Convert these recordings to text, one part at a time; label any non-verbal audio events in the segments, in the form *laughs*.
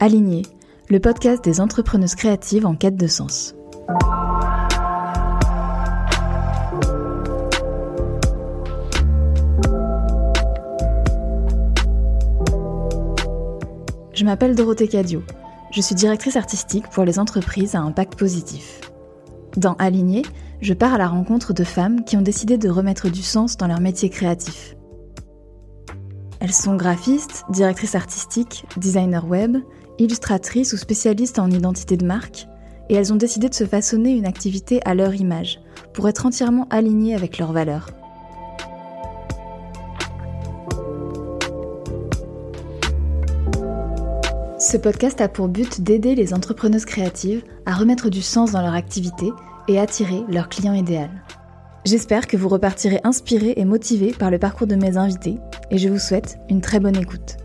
Aligné, le podcast des entrepreneuses créatives en quête de sens. M'appelle Dorothée Cadio. Je suis directrice artistique pour les entreprises à impact positif. Dans Aligné, je pars à la rencontre de femmes qui ont décidé de remettre du sens dans leur métier créatif. Elles sont graphistes, directrices artistiques, designers web, illustratrices ou spécialistes en identité de marque, et elles ont décidé de se façonner une activité à leur image, pour être entièrement alignées avec leurs valeurs. Ce podcast a pour but d'aider les entrepreneuses créatives à remettre du sens dans leur activité et attirer leur client idéal. J'espère que vous repartirez inspirés et motivés par le parcours de mes invités et je vous souhaite une très bonne écoute.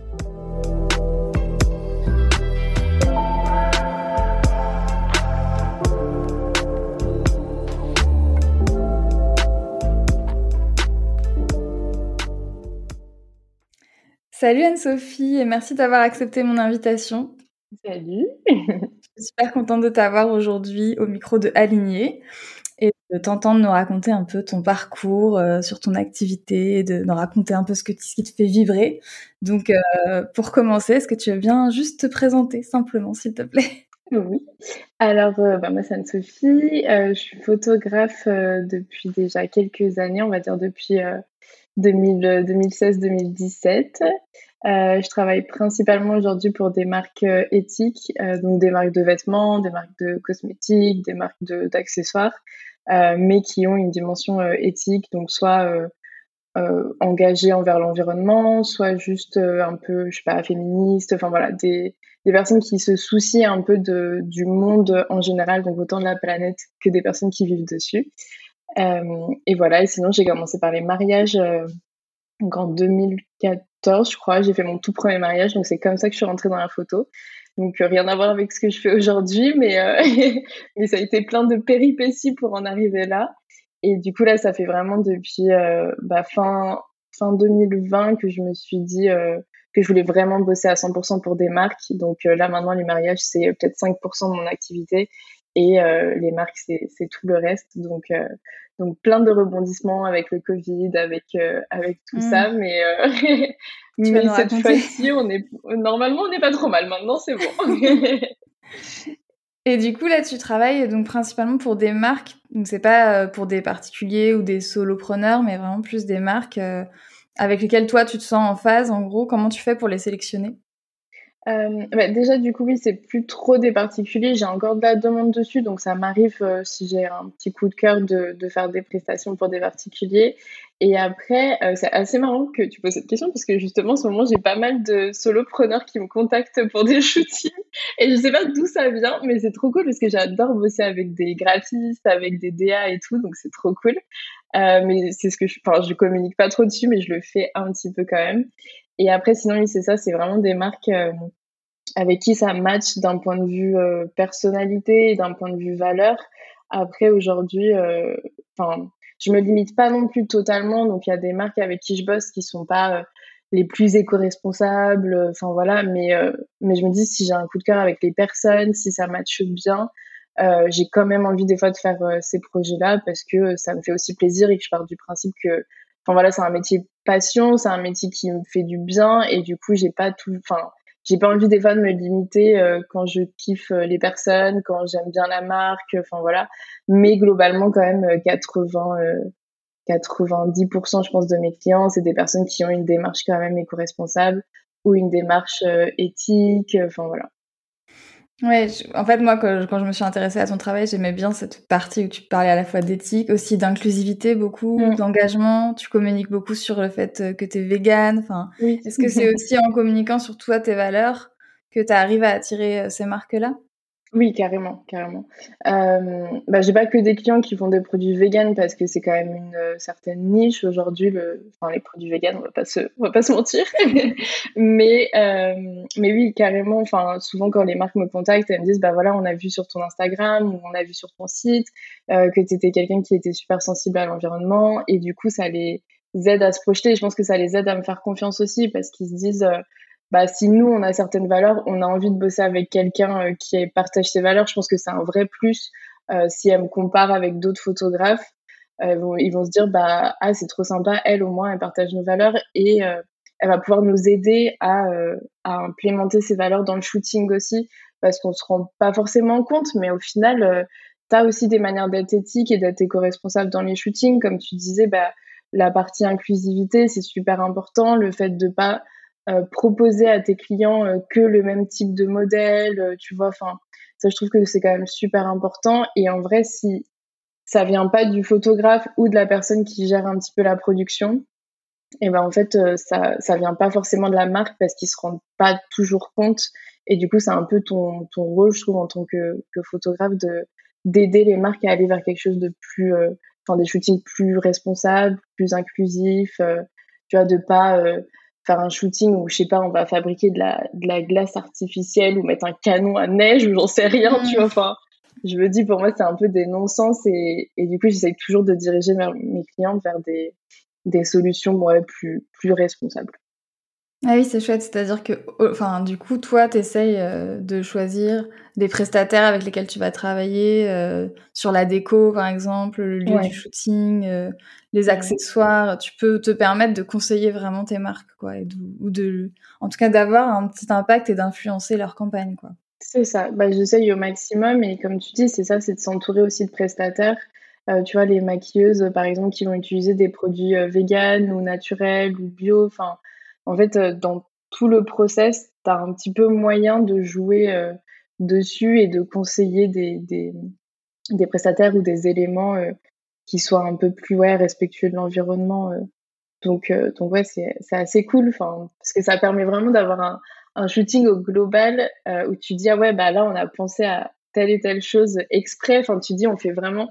Salut Anne-Sophie et merci d'avoir accepté mon invitation. Salut. Je suis super contente de t'avoir aujourd'hui au micro de Aligné et de t'entendre nous raconter un peu ton parcours euh, sur ton activité, de nous raconter un peu ce, que, ce qui te fait vibrer. Donc, euh, pour commencer, est-ce que tu veux bien juste te présenter simplement, s'il te plaît? Oui. Alors, euh, bah, moi, c'est Anne-Sophie. je suis photographe depuis déjà quelques années, on va dire depuis 2016-2017. Euh, je travaille principalement aujourd'hui pour des marques euh, éthiques, euh, donc des marques de vêtements, des marques de cosmétiques, des marques d'accessoires, mais qui ont une dimension éthique, donc soit engagées envers l'environnement, soit juste un peu, je sais pas, féministes, enfin voilà, des, des personnes qui se soucient un peu de, du monde en général, donc autant de la planète que des personnes qui vivent dessus. Euh, et voilà, et sinon j'ai commencé par les mariages euh, donc en 2014, je crois. J'ai fait mon tout premier mariage, donc c'est comme ça que je suis rentrée dans la photo. Donc euh, rien à voir avec ce que je fais aujourd'hui, mais, *laughs* mais ça a été plein de péripéties pour en arriver là. Et du coup là, ça fait vraiment depuis bah, fin, fin 2020 que je me suis dit que je voulais vraiment bosser à 100% pour des marques. Donc là maintenant, les mariages, c'est peut-être 5% de mon activité et euh, les marques c'est tout le reste. Donc euh, donc plein de rebondissements avec le Covid avec euh, avec tout ça. Mm. mais *laughs* mais cette fois-ci on est normalement on n'est pas trop mal. Maintenant c'est bon. *laughs* Et du coup là tu travailles donc principalement pour des marques. Donc c'est pas pour des particuliers ou des solopreneurs mais vraiment plus des marques avec lesquelles toi tu te sens en phase en gros. Comment tu fais pour les sélectionner? Euh, bah déjà, du coup, oui, c'est plus trop des particuliers. J'ai encore de la demande dessus, donc ça m'arrive, euh, si j'ai un petit coup de cœur, de, de, faire des prestations pour des particuliers. Et après, euh, c'est assez marrant que tu poses cette question, parce que justement, en ce moment, j'ai pas mal de solopreneurs qui me contactent pour des *laughs* shootings. Et je sais pas d'où ça vient, mais c'est trop cool, parce que j'adore bosser avec des graphistes, avec des DA et tout, donc c'est trop cool. mais c'est ce que je, enfin, je communique pas trop dessus, mais je le fais un petit peu quand même. Et après, sinon, oui, c'est ça, c'est vraiment des marques euh, avec qui ça match d'un point de vue euh, personnalité et d'un point de vue valeur. Après, aujourd'hui, euh, enfin, je me limite pas non plus totalement. Donc, il y a des marques avec qui je bosse qui sont pas les plus éco-responsables. Enfin, voilà. Mais, mais je me dis, si j'ai un coup de cœur avec les personnes, si ça matche bien, j'ai quand même envie des fois de faire ces projets-là parce que ça me fait aussi plaisir et que je pars du principe que enfin voilà, c'est un métier passion, c'est un métier qui me fait du bien et du coup, j'ai pas tout, enfin, j'ai pas envie des fois de me limiter euh, quand je kiffe euh, les personnes, quand j'aime bien la marque, enfin voilà. Mais globalement, quand même, 80, euh, 90%, je pense, de mes clients, c'est des personnes qui ont une démarche quand même éco-responsable ou une démarche éthique, enfin voilà. Ouais, en fait, moi, quand je, me suis intéressée à ton travail, j'aimais bien cette partie où tu parlais à la fois d'éthique, aussi d'inclusivité, beaucoup, mm. d'engagement. Tu communiques beaucoup sur le fait euh, que tu es végane. Enfin, Est-ce que c'est *laughs* aussi en communiquant sur toi, tes valeurs, que tu arrives à attirer euh, ces marques-là? Oui, carrément, carrément. Euh, bah, j'ai pas que des clients qui font des produits véganes parce que c'est quand même une euh, certaine niche aujourd'hui. Enfin, les produits véganes, on va pas se, on va pas se mentir. *laughs* mais, euh, mais oui, carrément. Enfin, souvent quand les marques me contactent, elles me disent, bah voilà, on a vu sur ton Instagram ou on a vu sur ton site euh, que tu étais quelqu'un qui était super sensible à l'environnement et du coup, ça les aide à se projeter. Je pense que ça les aide à me faire confiance aussi parce qu'ils se disent bah, si nous, on a certaines valeurs, on a envie de bosser avec quelqu'un euh, qui partage ces valeurs, je pense que c'est un vrai plus. Euh, si elle me compare avec d'autres photographes, euh, ils vont se dire, bah, ah, c'est trop sympa, elle au moins, elle partage nos valeurs et elle va pouvoir nous aider à, à implémenter ces valeurs dans le shooting aussi, parce qu'on se rend pas forcément compte, mais au final, tu as aussi des manières d'être éthique et d'être éco-responsable dans les shootings. Comme tu disais, bah, la partie inclusivité, c'est super important. Le fait de pas euh, proposer à tes clients euh, que le même type de modèle, euh, tu vois. Enfin, ça, je trouve que c'est quand même super important. Et en vrai, si ça vient pas du photographe ou de la personne qui gère un petit peu la production, et ben en fait, ça, ça vient pas forcément de la marque parce qu'ils se rendent pas toujours compte. Et du coup, c'est un peu ton, ton rôle, je trouve, en tant que, que photographe, de d'aider les marques à aller vers quelque chose de plus, enfin, des shootings plus responsables, plus inclusifs, tu vois, de pas faire un shooting où je sais pas on va fabriquer de la, de la glace artificielle ou mettre un canon à neige ou j'en sais rien tu vois enfin je me dis pour moi c'est un peu des non-sens et, et du coup j'essaye toujours de diriger mes clients vers des, des solutions ouais, plus plus responsables ah oui, c'est chouette. C'est-à-dire que, enfin, du coup, toi, tu essayes euh, de choisir des prestataires avec lesquels tu vas travailler euh, sur la déco, par exemple, le lieu du shooting, euh, les accessoires. Tu peux te permettre de conseiller vraiment tes marques, quoi, et ou de, en tout cas, d'avoir un petit impact et d'influencer leur campagne, quoi. C'est ça. Bah, j'essaye au maximum et comme tu dis, c'est ça, c'est de s'entourer aussi de prestataires. tu vois, les maquilleuses, par exemple, qui vont utiliser des produits véganes ou naturels ou bio. Enfin, en fait, euh, dans tout le process, tu as un petit peu moyen de jouer euh, dessus et de conseiller des, des, des, prestataires ou des éléments euh, qui soient un peu plus ouais, respectueux de l'environnement. Donc, donc ouais, c'est assez cool, parce que ça permet vraiment d'avoir un, un shooting au global où tu dis ah ouais bah là on a pensé à telle et telle chose exprès. Enfin tu dis on fait vraiment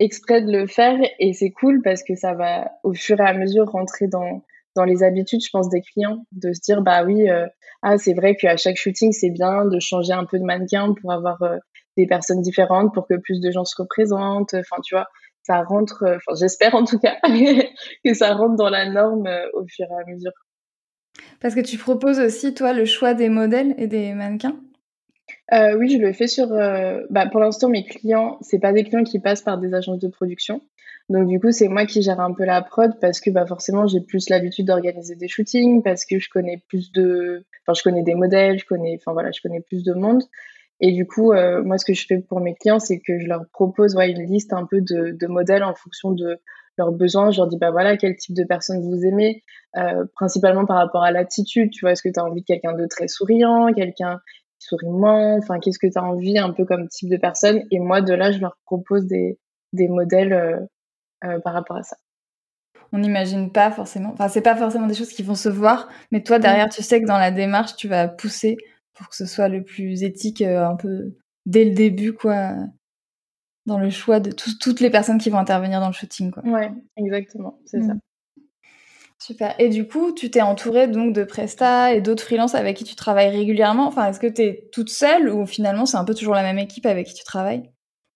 exprès de le faire et c'est cool parce que ça va au fur et à mesure rentrer dans dans les habitudes, je pense, des clients, de se dire, bah oui, euh, ah, c'est vrai qu'à chaque shooting, c'est bien de changer un peu de mannequin pour avoir euh, des personnes différentes, pour que plus de gens se représentent. Enfin, tu vois, ça rentre, euh, enfin, j'espère en tout cas, *laughs* que ça rentre dans la norme au fur et à mesure. Parce que tu proposes aussi, toi, le choix des modèles et des mannequins? Oui, je le fais sur. bah, pour l'instant, mes clients, c'est pas des clients qui passent par des agences de production. Donc du coup, c'est moi qui gère un peu la prod parce que bah forcément, j'ai plus l'habitude d'organiser des shootings parce que je connais plus de enfin je connais des modèles, je connais enfin voilà, je connais plus de monde. Et du coup, euh, moi ce que je fais pour mes clients, c'est que je leur propose ouais, une liste un peu de, de modèles en fonction de leurs besoins. Je leur dis bah voilà, quel type de personne vous aimez, euh, principalement par rapport à l'attitude, tu vois, est-ce que tu as envie de quelqu'un de très souriant, quelqu'un qui sourit moins, enfin qu'est-ce que tu as envie un peu comme type de personne? Et moi de là, je leur propose des des modèles euh, par rapport à ça. On n'imagine pas forcément, enfin c'est pas forcément des choses qui vont se voir, mais toi derrière tu sais que dans la démarche tu vas pousser pour que ce soit le plus éthique euh, un peu dès le début quoi, dans le choix de toutes les personnes qui vont intervenir dans le shooting quoi. Ouais, exactement, c'est ça. Mm. Super. Et du coup, tu t'es entourée donc de Presta et d'autres freelances avec qui tu travailles régulièrement? Enfin, est-ce que tu es toute seule ou finalement c'est un peu toujours la même équipe avec qui tu travailles?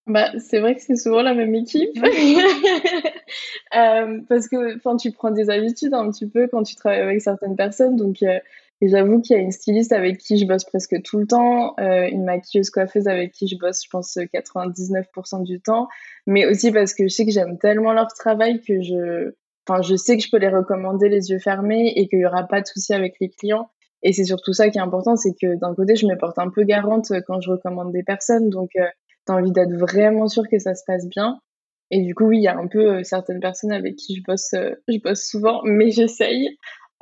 Bah, c'est vrai que c'est souvent la même équipe. *laughs* euh, parce que enfin, tu prends des habitudes un petit peu quand tu travailles avec certaines personnes. Donc, euh, j'avoue qu'il y a une styliste avec qui je bosse presque tout le temps, euh, une maquilleuse coiffeuse avec qui je bosse, je pense, 99% du temps. Mais aussi parce que je sais que j'aime tellement leur travail que je, enfin, je sais que je peux les recommander les yeux fermés et qu'il y aura pas de souci avec les clients. Et c'est surtout ça qui est important, c'est que d'un côté, je me porte un peu garante quand je recommande des personnes. Donc, tu envie d'être vraiment sûr que ça se passe bien. Et du coup, oui, il y a un peu euh, certaines personnes avec qui je bosse, euh, *laughs* je bosse souvent, mais j'essaye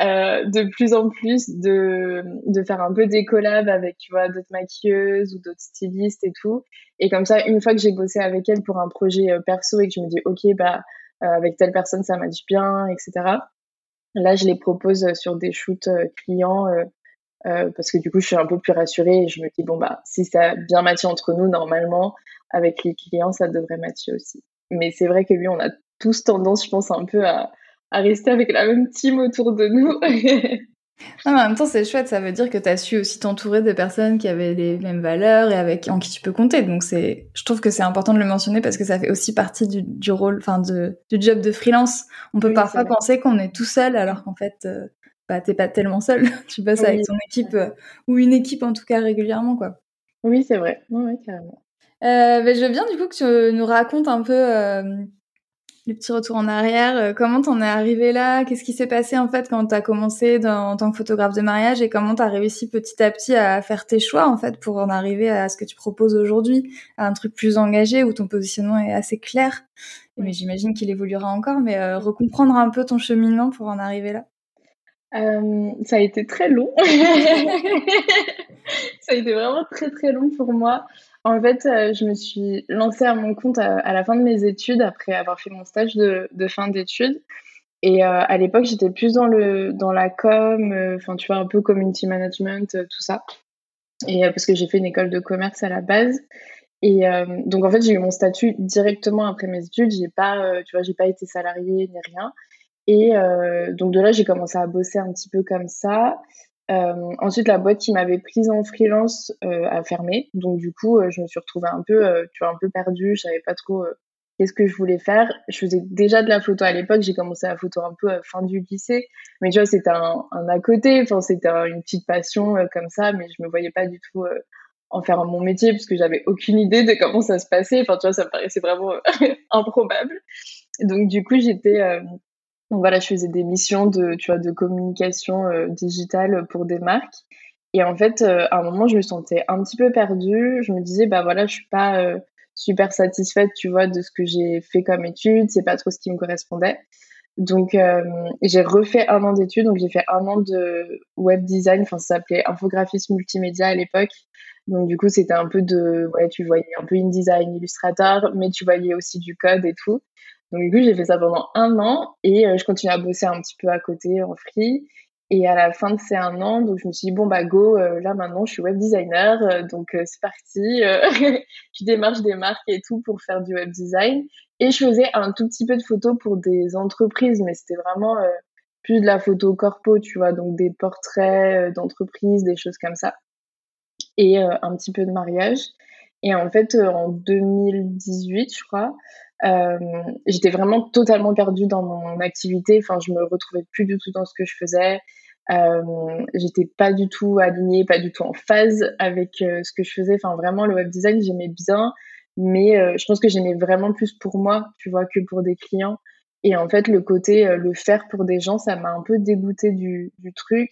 euh, de plus en plus de, de faire un peu des collabs avec, d'autres maquilleuses ou d'autres stylistes et tout. Et comme ça, une fois que j'ai bossé avec elles pour un projet perso et que je me dis, OK, bah, avec telle personne, ça match bien, etc. Là, je les propose sur des shoots clients parce que du coup, je suis un peu plus rassurée et je me dis, bon, bah, si ça a bien matché entre nous, normalement, avec les clients, ça devrait matcher aussi. Mais c'est vrai que oui, on a tous tendance, je pense, un peu à, à rester avec la même team autour de nous. *laughs* Non, mais en même temps, c'est chouette, ça veut dire que tu as su aussi t'entourer de personnes qui avaient les mêmes valeurs et avec en qui tu peux compter. Donc c'est je trouve que c'est important de le mentionner parce que ça fait aussi partie du, du rôle enfin du job de freelance. On peut parfois penser qu'on est tout seul alors qu'en fait euh, bah t'es pas tellement seul. *laughs* tu bosses avec ton équipe euh, ou une équipe en tout cas régulièrement quoi. Oui, c'est vrai. Oui, carrément. Euh, ben, je veux bien du coup que tu nous racontes un peu euh, les petits retours en arrière. Euh, comment t'en es arrivé là? Qu'est-ce qui s'est passé en fait quand t'as commencé dans, en tant que photographe de mariage? Et comment t'as réussi petit à petit à faire tes choix en fait pour en arriver à ce que tu proposes aujourd'hui, à un truc plus engagé où ton positionnement est assez clair. Mais j'imagine qu'il évoluera encore, mais euh, recomprendre un peu ton cheminement pour en arriver là. Euh, ça a été très long. *laughs* ça a été vraiment très très long pour moi. En fait, euh, je me suis lancée à mon compte à, la fin de mes études, après avoir fait mon stage de, fin d'études. Et euh, à l'époque, j'étais plus dans, le, dans la com, enfin, tu vois, un peu community management, tout ça. Et parce que j'ai fait une école de commerce à la base. Et donc, en fait, j'ai eu mon statut directement après mes études. J'ai pas, tu vois, j'ai pas été salariée ni rien. Et donc, de là, j'ai commencé à bosser un petit peu comme ça. Euh, ensuite, la boîte qui m'avait prise en freelance euh, a fermé, donc du coup, euh, je me suis retrouvée un peu, tu vois, un peu perdue. Je savais pas trop qu'est-ce que je voulais faire. Je faisais déjà de la photo à l'époque. J'ai commencé la photo un peu à fin du lycée, mais tu vois, c'était un, un, à côté. Enfin, c'était une petite passion comme ça, mais je me voyais pas du tout en faire mon métier parce que j'avais aucune idée de comment ça se passait. Enfin, tu vois, ça me paraissait vraiment *laughs* improbable. Donc, du coup, j'étais voilà, je faisais des missions de, tu vois, de communication euh, digitale pour des marques. Et en fait, euh, à un moment, je me sentais un petit peu perdue. Je me disais, bah voilà, je suis pas euh, super satisfaite, tu vois, de ce que j'ai fait comme études. C'est pas trop ce qui me correspondait. Donc, j'ai refait un an d'études. Donc, j'ai fait un an de web design. Enfin, ça s'appelait infographisme multimédia à l'époque. Donc, du coup, c'était un peu de, ouais, tu voyais un peu InDesign, Illustrator, mais tu voyais aussi du code et tout. Donc du coup, j'ai fait ça pendant un an et euh, je continue à bosser un petit peu à côté en free. Et à la fin de ces un an, donc je me suis dit bon bah go, euh, là maintenant je suis web designer, euh, donc c'est parti. *laughs* je démarche des marques et tout pour faire du web design. Et je faisais un tout petit peu de photos pour des entreprises, mais c'était vraiment plus de la photo corpo, tu vois, donc des portraits d'entreprises, des choses comme ça, et un petit peu de mariage. Et en fait, en 2018, je crois, euh, j'étais vraiment totalement perdue dans mon activité. Enfin, je me retrouvais plus du tout dans ce que je faisais. Euh, j'étais pas du tout alignée, pas du tout en phase avec euh, ce que je faisais. Enfin, vraiment, le web design, j'aimais bien, mais euh, je pense que j'aimais vraiment plus pour moi, tu vois, que pour des clients. Et en fait, le côté le faire pour des gens, ça m'a un peu dégoûté du truc,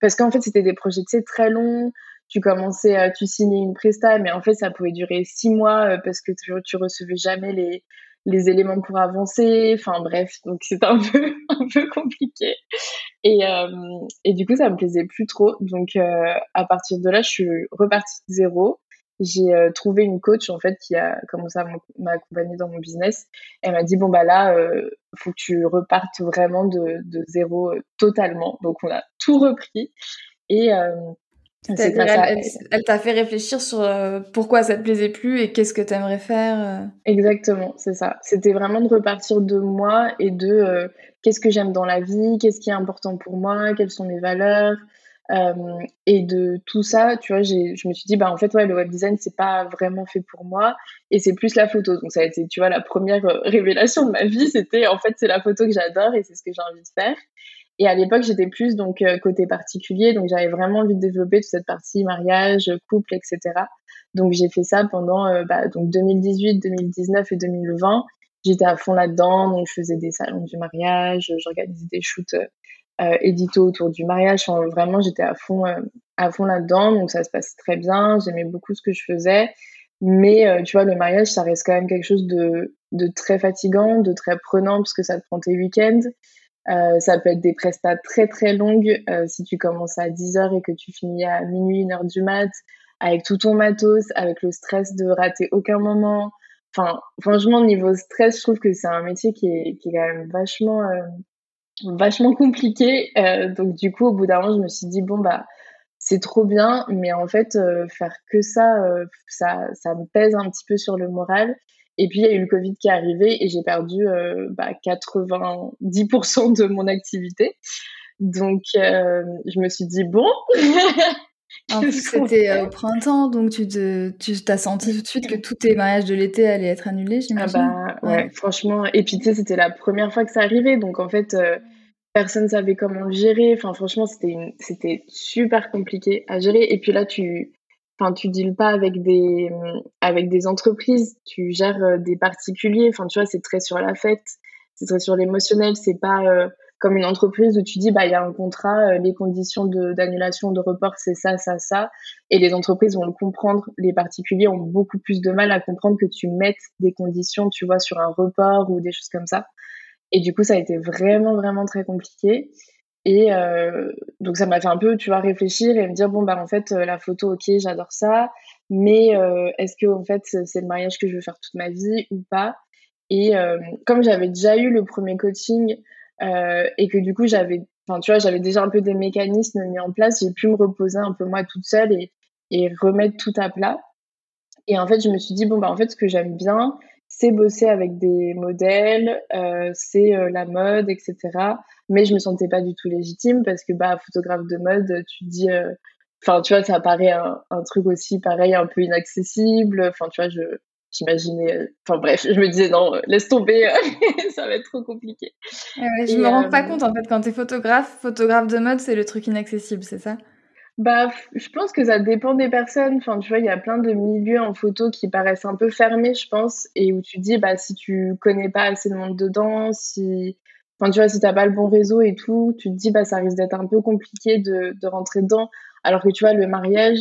parce qu'en fait, c'était des projets, très longs tu commençais, à tu signais une presta, mais en fait, ça pouvait durer six mois euh, parce que tu, tu recevais jamais les, les éléments pour avancer. Enfin, bref, donc c'était un *laughs* peu, un peu compliqué. Et, euh, et du coup, ça me plaisait plus trop. Donc, euh, à partir de là, je suis repartie de zéro. J'ai trouvé une coach, en fait, qui a commencé à m'accompagner dans mon business. Elle m'a dit, bon, bah là, euh, faut que tu repartes vraiment de, de zéro totalement. Donc, on a tout repris. Et, elle, t'a fait réfléchir sur euh, pourquoi ça te plaisait plus et qu'est-ce que tu aimerais faire. Euh. Exactement, c'est ça. C'était vraiment de repartir de moi et de euh, qu'est-ce que j'aime dans la vie, qu'est-ce qui est important pour moi, quelles sont mes valeurs. et de tout ça, tu vois, je me suis dit, bah en fait, ouais, le web design, c'est pas vraiment fait pour moi et c'est plus la photo. Donc ça a été, tu vois, la première révélation de ma vie, c'était en fait, c'est la photo que j'adore et c'est ce que j'ai envie de faire. Et à l'époque, j'étais plus donc euh, côté particulier, donc j'avais vraiment envie de développer toute cette partie mariage, couple, etc. Donc j'ai fait ça pendant euh, bah, donc 2018, 2019 et 2020. J'étais à fond là-dedans, donc je faisais des salons du mariage, j'organisais des shoots euh, édito autour du mariage. Vraiment, j'étais à fond, euh, à fond là-dedans, donc ça se passait très bien. J'aimais beaucoup ce que je faisais, mais tu vois, le mariage, ça reste quand même quelque chose de, de très fatigant, de très prenant, parce que ça te prend tes week-ends. Euh, ça peut être des prestats très très longues euh, si tu commences à 10h et que tu finis à minuit, 1h du mat, avec tout ton matos, avec le stress de rater aucun moment. Enfin, franchement, niveau stress, je trouve que c'est un métier qui est, quand même vachement, euh, vachement compliqué. donc, du coup, au bout d'un moment, je me suis dit, bon, bah, c'est trop bien, mais en fait, faire que ça, ça, ça me pèse un petit peu sur le moral. Et puis, il y a eu le Covid qui est arrivé et j'ai perdu bah, 90% de mon activité. Donc, je me suis dit, bon. *laughs* en plus, c'était au printemps, donc tu t'as senti tout de suite que tous tes mariages de l'été allaient être annulés, ah j'imagine. Ah bah, ouais, franchement. Et puis, tu sais, c'était la première fois que ça arrivait. Donc, en fait, personne savait comment le gérer. Enfin, franchement, c'était c'était super compliqué à gérer. Et puis là, tu, enfin, tu deals pas avec des, avec des entreprises, tu gères euh, des particuliers. Enfin, tu vois, c'est très sur la fête, c'est très sur l'émotionnel. C'est pas euh, comme une entreprise où tu dis, bah, il y a un contrat, euh, les conditions d'annulation, de, report, c'est ça, ça, ça. Et les entreprises vont le comprendre. Les particuliers ont beaucoup plus de mal à comprendre que tu mettes des conditions, tu vois, sur un report ou des choses comme ça. Et du coup, ça a été vraiment, vraiment très compliqué. Et euh, donc, ça m'a fait un peu, tu vois, réfléchir et me dire, bon, bah, en fait, euh, la photo, ok, j'adore ça, mais euh, est-ce que, en fait, c'est le mariage que je veux faire toute ma vie ou pas? Et comme j'avais déjà eu le premier coaching et que du coup, j'avais, enfin, tu vois, j'avais déjà un peu des mécanismes mis en place, j'ai pu me reposer un peu moi toute seule et, et remettre tout à plat. Et en fait, je me suis dit, bon, bah, en fait, ce que j'aime bien, c'est bosser avec des modèles, euh, c'est euh, la mode, etc. Mais je me sentais pas du tout légitime parce que bah photographe de mode, tu dis, euh, enfin tu vois, ça paraît un, un, truc aussi pareil un peu inaccessible. Enfin tu vois, je j'imaginais, enfin bref, je me disais non, laisse tomber, *laughs* ça va être trop compliqué. Ouais, je me rends pas compte en fait quand tu es photographe, photographe de mode, c'est le truc inaccessible, c'est ça? Bah, je pense que ça dépend des personnes. Enfin, tu vois, il y a plein de milieux en photo qui paraissent un peu fermés, je pense, et où tu dis, bah, si tu connais pas assez de monde dedans, si, enfin, tu vois, si t'as pas le bon réseau et tout, tu te dis, bah, ça risque d'être un peu compliqué de, de rentrer dedans. Alors que tu vois, le mariage,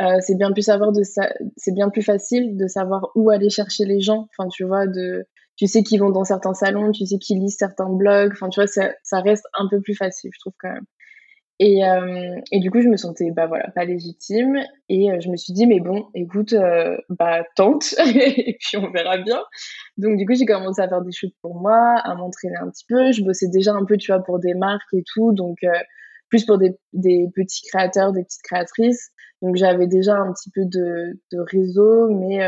euh, c'est bien plus savoir de ça, c'est bien plus facile de savoir où aller chercher les gens. Enfin, tu vois, de, tu sais qu'ils vont dans certains salons, tu sais qu'ils lisent certains blogs. Enfin, tu vois, ça, ça reste un peu plus facile, je trouve quand même. Et, euh, et, du coup, je me sentais bah voilà pas légitime et euh, je me suis dit mais bon, écoute, euh, bah tente *laughs* et puis on verra bien. Donc du coup, j'ai commencé à faire des shoots pour moi, à m'entraîner un petit peu. Je bossais déjà un peu, tu vois, pour des marques et tout, donc plus pour des, des, petits créateurs, des petites créatrices. Donc j'avais déjà un petit peu de, de réseau, mais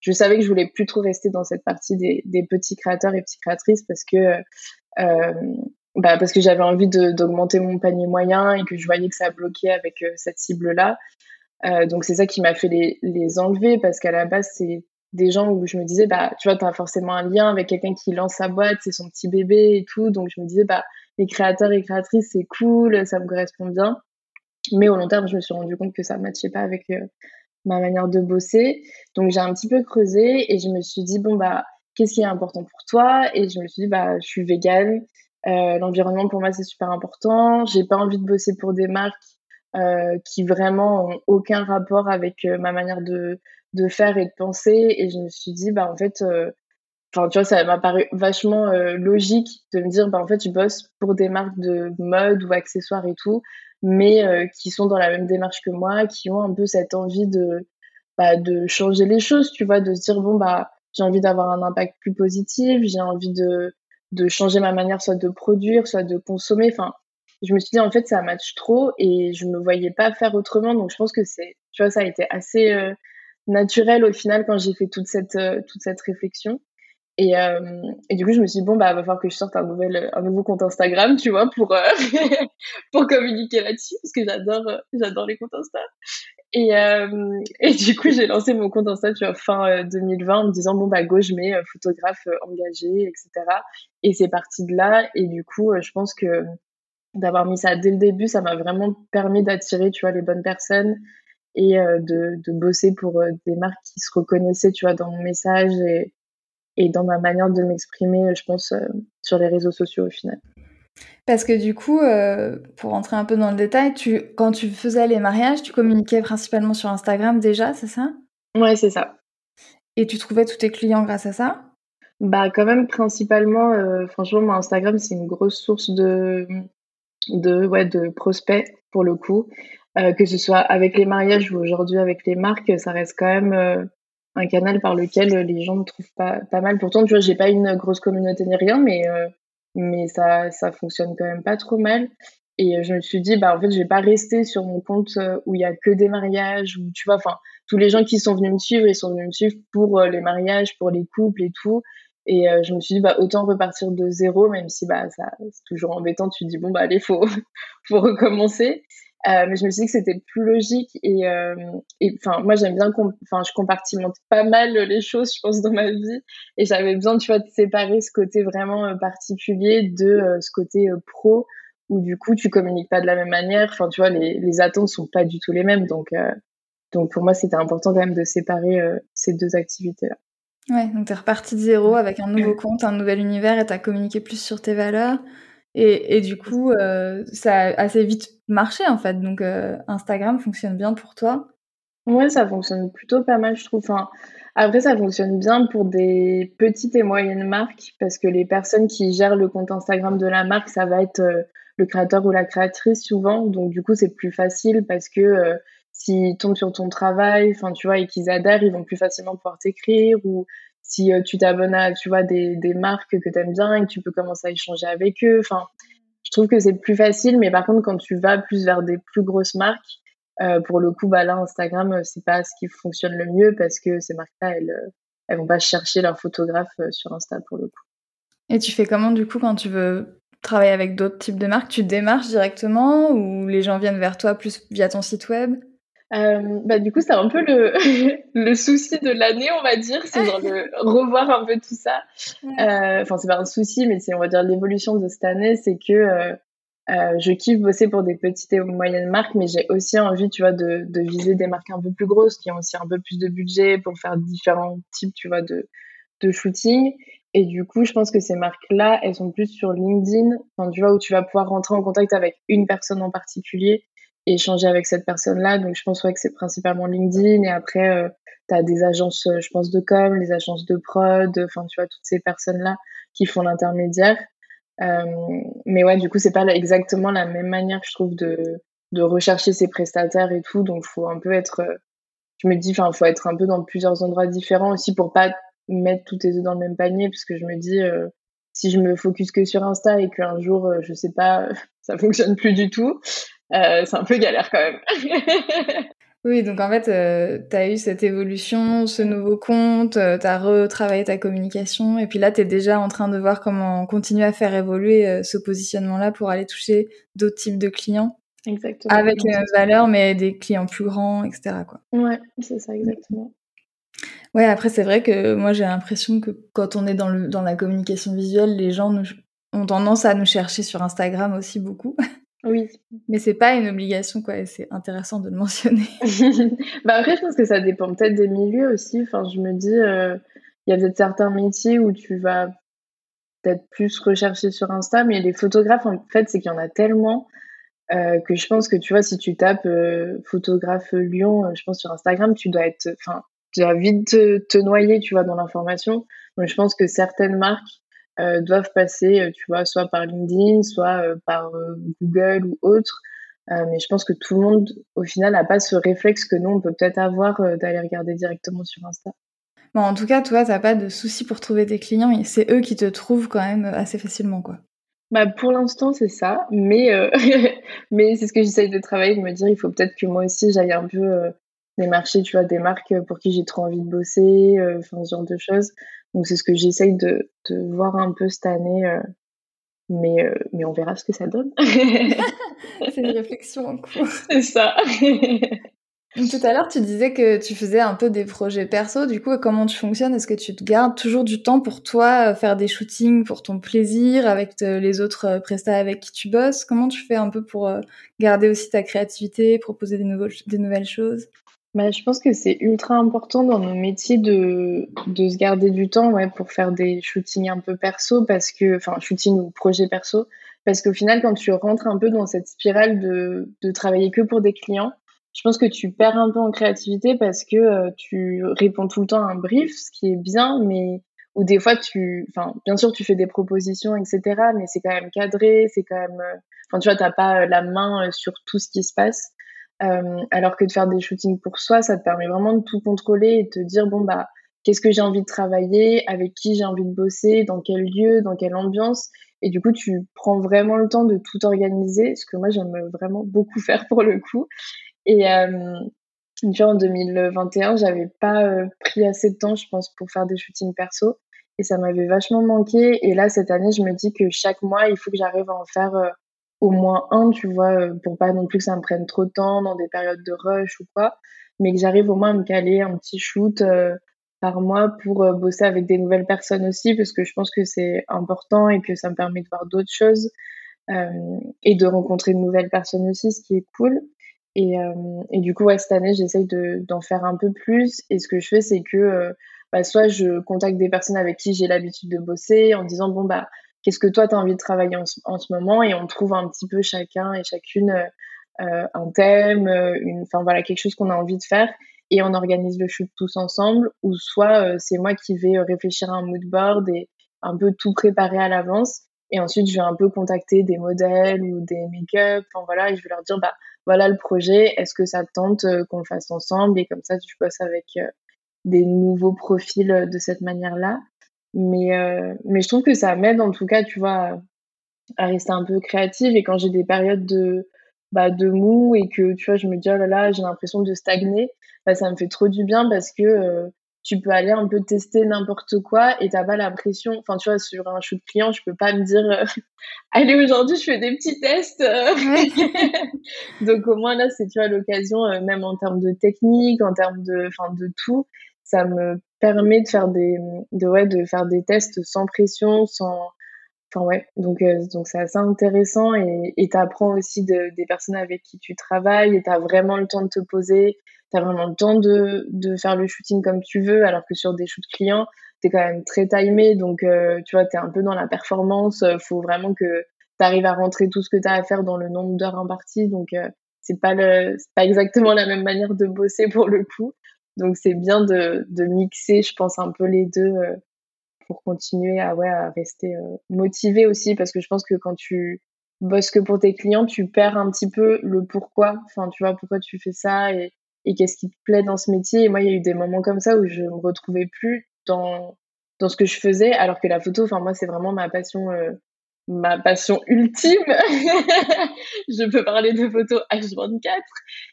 je savais que je voulais plus trop rester dans cette partie des, des petits créateurs et petites créatrices parce que bah, parce que j'avais envie d'augmenter mon panier moyen et que je voyais que ça bloquait avec euh, cette cible-là. Euh, donc c'est ça qui m'a fait les, les enlever parce qu'à la base c'est des gens où je me disais bah tu vois tu as forcément un lien avec quelqu'un qui lance sa boîte, c'est son petit bébé et tout donc je me disais bah les créateurs et créatrices c'est cool, ça me correspond bien. Mais au long terme, je me suis rendu compte que ça ne matchait pas avec euh, ma manière de bosser. Donc j'ai un petit peu creusé et je me suis dit bon bah qu'est-ce qui est important pour toi? Et je me suis dit bah je suis végane, euh, l'environnement pour moi c'est super important. J'ai pas envie de bosser pour des marques euh, qui vraiment ont aucun rapport avec euh, ma manière de, faire et de penser. Et je me suis dit bah en fait, enfin tu vois ça m'a paru vachement logique de me dire bah en fait je bosse pour des marques de mode ou accessoires et tout, mais qui sont dans la même démarche que moi, qui ont un peu cette envie de bah, de changer les choses, tu vois, de se dire bon bah j'ai envie d'avoir un impact plus positif, j'ai envie de de changer ma manière soit de produire, soit de consommer. Enfin, je me suis dit en fait ça match trop et je me voyais pas faire autrement. Donc je pense que c'est, tu vois, ça a été assez euh, naturel au final quand j'ai fait toute cette euh, toute cette réflexion. Et, euh, et du coup, je me suis dit, bon, bah, va falloir que je sorte un, nouvel, un nouveau compte Instagram, tu vois, pour, *laughs* pour communiquer là-dessus, parce que j'adore, j'adore les comptes Insta. Et, euh, et du coup, j'ai lancé mon compte Insta vois, fin 2020 euh, en me disant, bon, bah, go, je mets euh, photographe engagé, etc. Et c'est parti de là. Et du coup, je pense que d'avoir mis ça dès le début, ça m'a vraiment permis d'attirer, tu vois, les bonnes personnes et de, de bosser pour des marques qui se reconnaissaient, tu vois, dans mon message et, et dans ma manière de m'exprimer, je pense, sur les réseaux sociaux au final. Parce que du coup, euh, pour rentrer un peu dans le détail, tu, quand tu faisais les mariages, tu communiquais principalement sur Instagram déjà, c'est ça? Ouais, c'est ça. Et tu trouvais tous tes clients grâce à ça? Bah quand même principalement, euh, franchement, Instagram c'est une grosse source de, de, ouais, de prospects pour le coup. Euh, que ce soit avec les mariages ou aujourd'hui avec les marques, ça reste quand même un canal par lequel les gens me trouvent pas, pas mal. Pourtant, tu vois, j'ai pas une grosse communauté ni rien, mais mais ça, ça fonctionne quand même pas trop mal. Et je me suis dit, bah, en fait, je vais pas rester sur mon compte où il y a que des mariages, où tu vois, enfin, tous les gens qui sont venus me suivre, ils sont venus me suivre pour les mariages, pour les couples et tout. Et je me suis dit, bah, autant repartir de zéro, même si bah, ça, c'est toujours embêtant. Tu te dis, bon, bah, allez, faut, *laughs* faut recommencer. Euh, mais je me suis dit que c'était plus logique et euh, enfin moi j'aime bien enfin je compartimente pas mal les choses je pense dans ma vie et j'avais besoin tu vois de séparer ce côté vraiment euh, particulier de ce côté pro où du coup tu communiques pas de la même manière enfin tu vois les les attentes sont pas du tout les mêmes donc donc pour moi c'était important quand même de séparer ces deux activités là. Ouais, donc tu es reparti de zéro avec un nouveau compte, un nouvel univers et tu as communiqué plus sur tes valeurs. Et, du coup, euh, ça a assez vite marché en fait. Donc euh, Instagram fonctionne bien pour toi Ouais, ça fonctionne plutôt pas mal, je trouve. Enfin, après, ça fonctionne bien pour des petites et moyennes marques parce que les personnes qui gèrent le compte Instagram de la marque, ça va être euh, le créateur ou la créatrice souvent. Donc du coup, c'est plus facile parce que s'ils tombent sur ton travail, enfin tu vois, et qu'ils adhèrent, ils vont plus facilement pouvoir t'écrire ou si euh, tu t'abonnes à tu vois des, marques que tu aimes bien et que tu peux commencer à échanger avec eux enfin je trouve que c'est plus facile mais par contre quand tu vas plus vers des plus grosses marques euh, pour le coup bah là Instagram euh, c'est pas ce qui fonctionne le mieux parce que ces marques là elles elles vont pas chercher leurs photographes sur Insta pour le coup. Et tu fais comment du coup quand tu veux travailler avec d'autres types de marques? Tu démarches directement ou les gens viennent vers toi plus via ton site web? Euh, bah, du coup, c'est un peu le, *laughs* le souci de l'année, on va dire. C'est de revoir un peu tout ça. Euh, enfin, c'est pas un souci, mais c'est, on va dire, l'évolution de cette année, c'est que euh, euh, je kiffe bosser pour des petites et moyennes marques, mais j'ai aussi envie, tu vois, de, de viser des marques un peu plus grosses qui ont aussi un peu plus de budget pour faire différents types, tu vois, de, de shooting. Et du coup, je pense que ces marques-là, elles sont plus sur LinkedIn, enfin, tu vois, où tu vas pouvoir rentrer en contact avec une personne en particulier échanger avec cette personne-là. Donc, je pense ouais, que c'est principalement LinkedIn. Et après, euh, tu as des agences, euh, je pense, de com, les agences de prod, enfin, tu vois, toutes ces personnes-là qui font l'intermédiaire. Euh, mais ouais, du coup, c'est pas exactement la même manière, je trouve, de, de rechercher ses prestataires et tout. Donc, faut un peu être, euh, je me dis, enfin, faut être un peu dans plusieurs endroits différents aussi pour pas mettre tous tes œufs dans le même panier, parce que je me dis, euh, si je me focus que sur Insta et qu'un jour, je sais pas, *laughs* ça fonctionne plus du tout, euh, c'est un peu galère quand même. *laughs* oui, donc en fait, euh, tu as eu cette évolution, ce nouveau compte, euh, tu as retravaillé ta communication, et puis là, tu es déjà en train de voir comment continuer à faire évoluer ce positionnement-là pour aller toucher d'autres types de clients. Exactement. Avec les mêmes valeurs, mais des clients plus grands, etc. Quoi. Ouais, c'est ça, exactement. Ouais, après, c'est vrai que moi, j'ai l'impression que quand on est dans, le, dans la communication visuelle, les gens ont tendance à nous chercher sur Instagram aussi beaucoup. *laughs* Oui. Mais c'est pas une obligation, quoi, et c'est intéressant de le mentionner. *laughs* bah après, je pense que ça dépend peut-être des milieux aussi. Enfin, je me dis, euh, il y a peut-être certains métiers où tu vas peut-être plus rechercher sur Insta, mais les photographes, en fait, c'est qu'il y en a tellement euh, que je pense que, tu vois, si tu tapes euh, photographe Lyon, je pense sur Instagram, tu dois être, enfin, tu vas vite te, te noyer, tu vois, dans l'information. Donc, je pense que certaines marques euh, doivent passer, euh, tu vois, soit par LinkedIn, soit euh, par Google ou autre. mais je pense que tout le monde, au final, n'a pas ce réflexe que nous, on peut peut-être avoir d'aller regarder directement sur Insta. Bon, en tout cas, toi, t'as pas de souci pour trouver des clients. C'est eux qui te trouvent quand même assez facilement, quoi. Bah, pour l'instant, c'est ça. Mais, *laughs* mais c'est ce que j'essaye de travailler, de me dire, il faut peut-être que moi aussi, j'aille un peu des marchés, tu vois, des marques pour qui j'ai trop envie de bosser, enfin, ce genre de choses. Donc c'est ce que j'essaye de, de, voir un peu cette année, euh, mais, euh, mais on verra ce que ça donne. *laughs* c'est une réflexion en cours. C'est ça. *laughs* Tout à l'heure, tu disais que tu faisais un peu des projets perso. Du coup, comment tu fonctionnes? Est-ce que tu te gardes toujours du temps pour toi, euh, faire des shootings pour ton plaisir avec les autres prestats avec qui tu bosses? Comment tu fais un peu pour garder aussi ta créativité, proposer des, nouveaux, des nouvelles choses? Bah, je pense que c'est ultra important dans nos métiers de, de se garder du temps ouais, pour faire des shootings un peu perso, parce que, enfin, shooting ou projet perso, parce qu'au final, quand tu rentres un peu dans cette spirale de, de travailler que pour des clients, je pense que tu perds un peu en créativité parce que euh, tu réponds tout le temps à un brief, ce qui est bien, mais ou des fois tu, enfin, bien sûr, tu fais des propositions, etc., mais c'est quand même cadré, c'est quand même, euh, enfin, tu vois, t'as pas euh, la main sur tout ce qui se passe. Euh, alors que de faire des shootings pour soi, ça te permet vraiment de tout contrôler et de te dire bon bah qu'est-ce que j'ai envie de travailler, avec qui j'ai envie de bosser, dans quel lieu, dans quelle ambiance. Et du coup, tu prends vraiment le temps de tout organiser, ce que moi, j'aime vraiment beaucoup *laughs* faire pour le coup. Et euh, tu vois, en 2021, j'avais pas euh, pris assez de temps, je pense, pour faire des shootings perso. Et ça m'avait vachement manqué. Et là, cette année, je me dis que chaque mois, il faut que j'arrive à en faire euh, au moins un, tu vois, pour pas non plus que ça me prenne trop de temps dans des périodes de rush ou quoi. Mais que j'arrive au moins à me caler un petit shoot par mois pour bosser avec des nouvelles personnes aussi, parce que je pense que c'est important et que ça me permet de voir d'autres choses et de rencontrer de nouvelles personnes aussi, ce qui est cool. Et, euh, et du coup, ouais, cette année, j'essaye d'en faire un peu plus. Et ce que je fais, c'est que euh, bah, soit je contacte des personnes avec qui j'ai l'habitude de bosser en disant, bon, bah, qu'est-ce que toi, tu as envie de travailler en, ce moment? Et on trouve un petit peu chacun et chacune euh, un thème, une, enfin voilà, quelque chose qu'on a envie de faire. Et on organise le shoot tous ensemble. Ou soit c'est moi qui vais réfléchir à un mood board et un peu tout préparer à l'avance. Et ensuite, je vais un peu contacter des modèles ou des make-up. Voilà, et je vais leur dire, bah, voilà le projet, est-ce que ça tente euh, qu'on le fasse ensemble? Et comme ça, tu bosses avec euh, des nouveaux profils euh, de cette manière-là. Mais, mais je trouve que ça m'aide en tout cas, tu vois, à rester un peu créative. Et quand j'ai des périodes de, bah, de mou et que, tu vois, je me dis, oh là là, j'ai l'impression de stagner, bah, ça me fait trop du bien parce que tu peux aller un peu tester n'importe quoi et t'as pas la pression. Enfin, tu vois, sur un shoot client, je peux pas me dire, euh, *laughs* allez, aujourd'hui, je fais des petits tests. Euh. *laughs* Donc, au moins, là, c'est, tu vois, l'occasion, euh, même en termes de technique, en termes de, enfin, de tout, ça me permet de faire des, de, ouais, de faire des tests sans pression, sans, enfin, ouais. Donc, donc c'est assez intéressant et, et t'apprends aussi de, des personnes avec qui tu travailles et t'as vraiment le temps de te poser tu as vraiment le temps de, de faire le shooting comme tu veux, alors que sur des shoots clients, tu es quand même très timé, donc euh, tu vois, tu es un peu dans la performance, euh, faut vraiment que tu arrives à rentrer tout ce que tu as à faire dans le nombre d'heures imparties, donc euh, c'est pas le pas exactement la même manière de bosser pour le coup. Donc c'est bien de, de mixer, je pense, un peu les deux pour continuer à, ouais, à rester motivé aussi, parce que je pense que quand tu bosses que pour tes clients, tu perds un petit peu le pourquoi, enfin tu vois, pourquoi tu fais ça et et qu'est-ce qui te plaît dans ce métier. Et moi, il y a eu des moments comme ça où je me retrouvais plus dans, dans ce que je faisais, alors que la photo, enfin, moi, c'est vraiment ma passion, euh, ma passion ultime. *laughs* je peux parler de photos H24.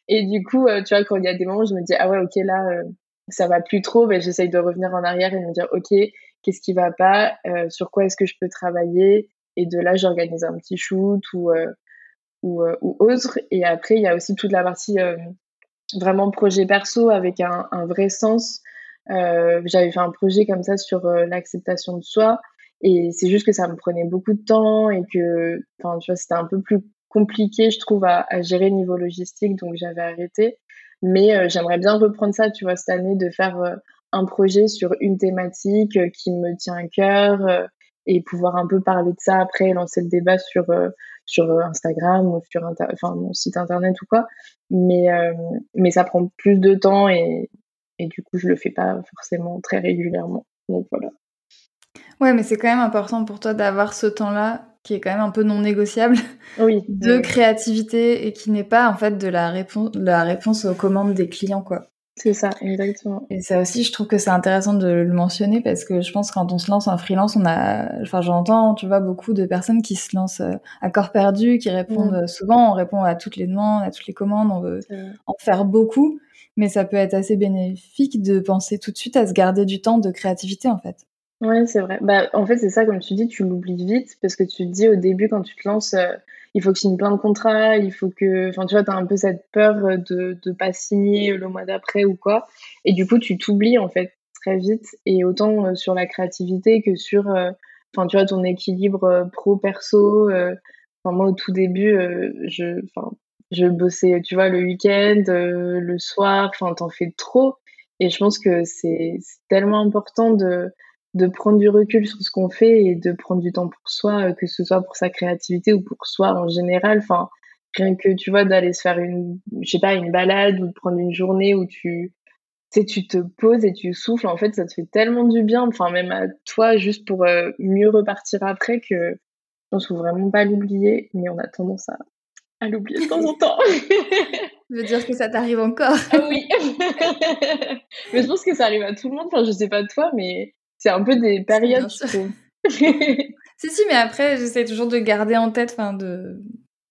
Et du coup, euh, tu vois, quand il y a des moments où je me dis, ah ouais, ok, là, euh, ça va plus trop, ben, j'essaye de revenir en arrière et de me dire, ok, qu'est-ce qui va pas, sur quoi est-ce que je peux travailler? Et de là, j'organise un petit shoot ou, ou, ou autre. Et après, il y a aussi toute la partie vraiment projet perso avec un, vrai sens. Euh, J'avais fait un projet comme ça sur euh, l'acceptation de soi et c'est juste que ça me prenait beaucoup de temps et que, enfin, tu vois, c'était un peu plus compliqué, je trouve, à, à gérer niveau logistique, donc j'avais arrêté. Mais euh, j'aimerais bien reprendre ça, tu vois, cette année, de faire euh, un projet sur une thématique qui me tient à cœur et pouvoir un peu parler de ça après, lancer le débat sur sur Instagram ou sur enfin, mon site internet ou quoi. Mais, euh, mais ça prend plus de temps et, et du coup, je le fais pas forcément très régulièrement. Donc voilà. Ouais, mais c'est quand même important pour toi d'avoir ce temps-là qui est quand même un peu non négociable oui, *laughs* de créativité et qui n'est pas en fait de la réponse, la réponse aux commandes des clients quoi. C'est ça, exactement. Et ça aussi, je trouve que c'est intéressant de le mentionner parce que je pense que quand on se lance en freelance, on a, enfin, j'entends, tu vois, beaucoup de personnes qui se lancent euh, à corps perdu, qui répondent mm. souvent, on répond à toutes les demandes, à toutes les commandes, on veut en faire beaucoup, mais ça peut être assez bénéfique de penser tout de suite à se garder du temps de créativité, en fait. Ouais, c'est vrai. Bah, en fait, c'est ça, comme tu dis, tu l'oublies vite parce que tu te dis au début, quand tu te lances, euh, il faut que je signe plein de contrats, il faut que. Enfin, tu vois, tu as un peu cette peur de ne pas signer le mois d'après ou quoi. Et du coup, tu t'oublies, en fait, très vite. Et autant euh, sur la créativité que sur. Euh, tu vois, ton équilibre pro-perso. Enfin, moi, au tout début, je. Je bossais, tu vois, le week-end, le soir, enfin, t'en fais trop. Et je pense que c'est tellement important de de prendre du recul sur ce qu'on fait et de prendre du temps pour soi, euh, que ce soit pour sa créativité ou pour soi en général. Enfin, rien que tu vois d'aller se faire une, je sais pas, une balade ou de prendre une journée où tu, tu sais, tu te poses et tu souffles. En fait, ça te fait tellement du bien. Enfin, même à toi, juste pour euh, mieux repartir après, que je pense faut vraiment pas l'oublier. Mais on a tendance à, à l'oublier de temps en temps. *laughs* Je veux dire que ça t'arrive encore? Ah oui. *laughs* mais je pense que ça arrive à tout le monde. Enfin, je sais pas toi, mais c'est un peu des périodes, je trouve. *laughs* *laughs* Si, si, mais après, j'essaie toujours de garder en tête, enfin, de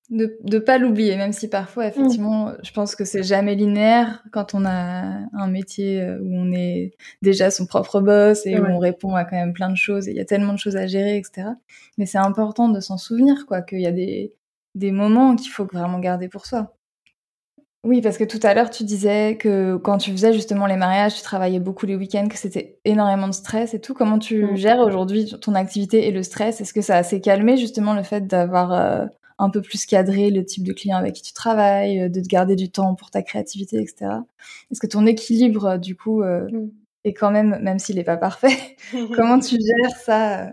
de ne pas l'oublier, même si parfois, effectivement, mm. je pense que c'est jamais linéaire quand on a un métier euh, où on est déjà son propre boss et où on répond à quand même plein de choses et il y a tellement de choses à gérer, etc. Mais c'est important de s'en souvenir, quoi, qu'il y a des, des moments qu'il faut vraiment garder pour soi. Oui, parce que tout à l'heure, tu disais que quand tu faisais justement les mariages, tu travaillais beaucoup les week-ends, que c'était énormément de stress et tout. Comment tu mm. gères aujourd'hui ton activité et le stress? Est-ce que ça a assez calmé justement le fait d'avoir euh, un peu plus cadrer le type de client avec qui tu travailles, euh, de te garder du temps pour ta créativité, etc. Est-ce que ton équilibre, euh, du coup, euh, mm. est quand même, même s'il n'est pas parfait, *laughs* *laughs* comment tu gères ça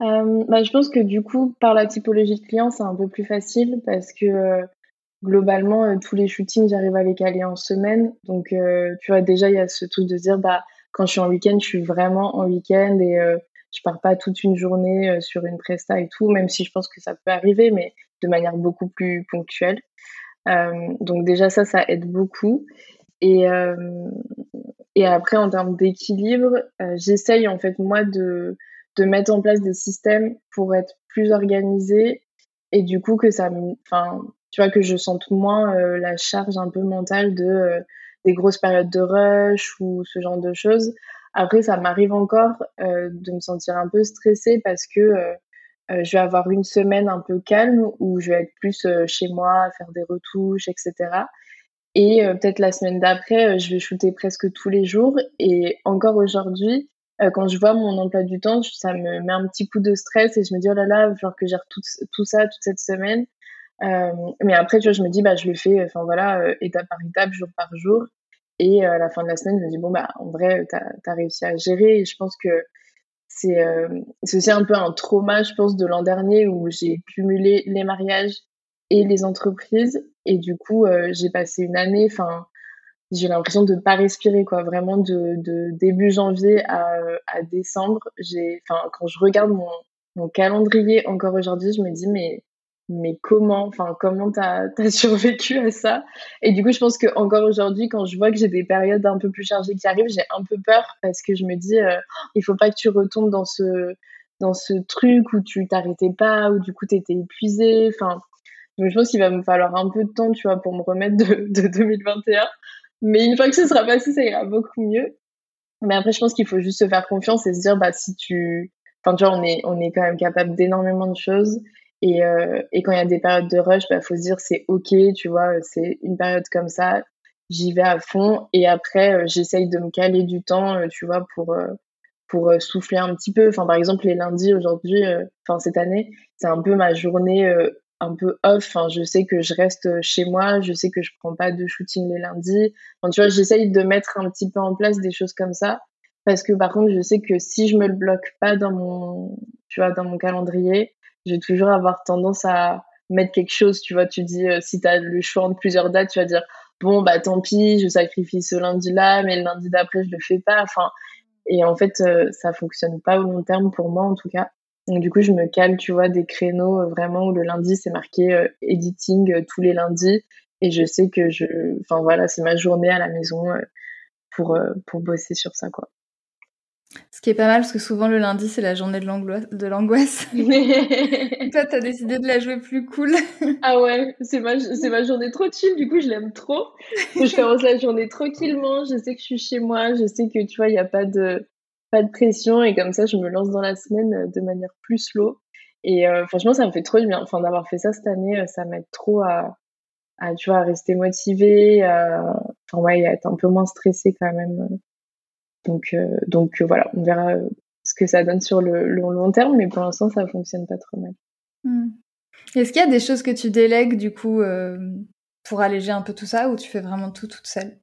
bah, Je pense que du coup, par la typologie de client, c'est un peu plus facile parce que globalement, tous les shootings, j'arrive à les caler en semaine. Donc, tu vois, déjà, il y a ce truc de dire, bah, quand je suis en week-end, je suis vraiment en week-end et je pars pas toute une journée euh, sur une presta et tout, même si je pense que ça peut arriver, mais de manière beaucoup plus ponctuelle. Euh, donc déjà ça, ça aide beaucoup. Et, euh, et après, en termes d'équilibre, j'essaye en fait moi de, de mettre en place des systèmes pour être plus organisée et du coup que ça enfin tu vois que je sente moins la charge un peu mentale de des grosses périodes de rush ou ce genre de choses après, ça m'arrive encore euh, de me sentir un peu stressée parce que euh, euh, je vais avoir une semaine un peu calme où je vais être plus chez moi à faire des retouches, etc. Et peut-être la semaine d'après, je vais shooter presque tous les jours. Et encore aujourd'hui, quand je vois mon emploi du temps, ça me met un petit coup de stress et je me dis, oh là là, il que gère tout, tout ça toute cette semaine. Mais après, tu vois, je me dis, bah, je le fais, enfin voilà, étape par étape, jour par jour. Et euh, à la fin de la semaine, je me dis, bon, bah, en vrai, tu as, réussi à gérer. Et je pense que c'est euh, aussi un peu un trauma, je pense, de l'an dernier où j'ai cumulé les mariages et les entreprises. Et du coup, euh, j'ai passé une année, enfin, j'ai l'impression de ne pas respirer, quoi. Vraiment, de, de début janvier à, à décembre. Enfin, quand je regarde mon, mon calendrier encore aujourd'hui, je me dis, mais mais comment, enfin, comment t'as as *laughs* survécu à ça? Et du coup, je pense que encore aujourd'hui, quand je vois que j'ai des périodes un peu plus chargées qui arrivent, j'ai un peu peur parce que je me dis, euh, il faut pas que tu retombes dans ce dans ce truc où tu t'arrêtais pas, où du coup t'étais épuisé. Enfin, je pense qu'il va me falloir un peu de temps, tu vois, pour me remettre de, *laughs* de 2021. Mais une fois que ce sera passé, ça ira beaucoup mieux. Mais après, je pense qu'il faut juste se faire confiance et se dire, bah, si tu, enfin, tu vois, on est, on est quand même capable d'énormément de choses. Et, euh, et quand il y a des périodes de rush, bah faut se dire c'est ok, tu vois, c'est une période comme ça, j'y vais à fond. Et après, euh, j'essaye de me caler du temps, euh, tu vois, pour euh, pour souffler un petit peu. Enfin, par exemple, les lundis aujourd'hui, enfin cette année, c'est un peu ma journée un peu off. Enfin, je sais que je reste chez moi, je sais que je prends pas de shooting les lundis. Enfin, tu vois, j'essaye de mettre un petit peu en place des choses comme ça. Parce que par contre, je sais que si je me le bloque pas dans mon, tu vois, dans mon calendrier, vais toujours avoir tendance à mettre quelque chose, tu vois, tu dis, euh, si tu as le choix entre plusieurs dates, tu vas dire, bon, bah tant pis, je sacrifie ce lundi-là, mais le lundi d'après, je le fais pas. Enfin, et en fait, euh, ça fonctionne pas au long terme pour moi, en tout cas. Donc, du coup, je me cale, tu vois, des créneaux euh, vraiment où le lundi, c'est marqué editing tous les lundis. Et je sais que je, enfin voilà, c'est ma journée à la maison pour, pour bosser sur ça, quoi. Ce qui est pas mal parce que souvent le lundi c'est la journée de l'angoisse. *laughs* Toi t'as décidé de la jouer plus cool. *laughs* ah ouais, c'est ma, ma journée trop chill, du coup je l'aime trop. Je commence la journée tranquillement, je sais que je suis chez moi, je sais que tu vois il n'y a pas de, pas de pression et comme ça je me lance dans la semaine de manière plus slow. Et euh, franchement ça me fait trop du bien. Enfin d'avoir fait ça cette année, ça m'aide trop à, à, tu vois, à rester motivée, enfin ouais, à être un peu moins stressée quand même donc, euh, donc euh, voilà, on verra euh, ce que ça donne sur le, long terme, mais pour l'instant, ça fonctionne pas trop mal. Hmm. Est-ce qu'il y a des choses que tu délègues du coup pour alléger un peu tout ça ou tu fais vraiment tout toute seule?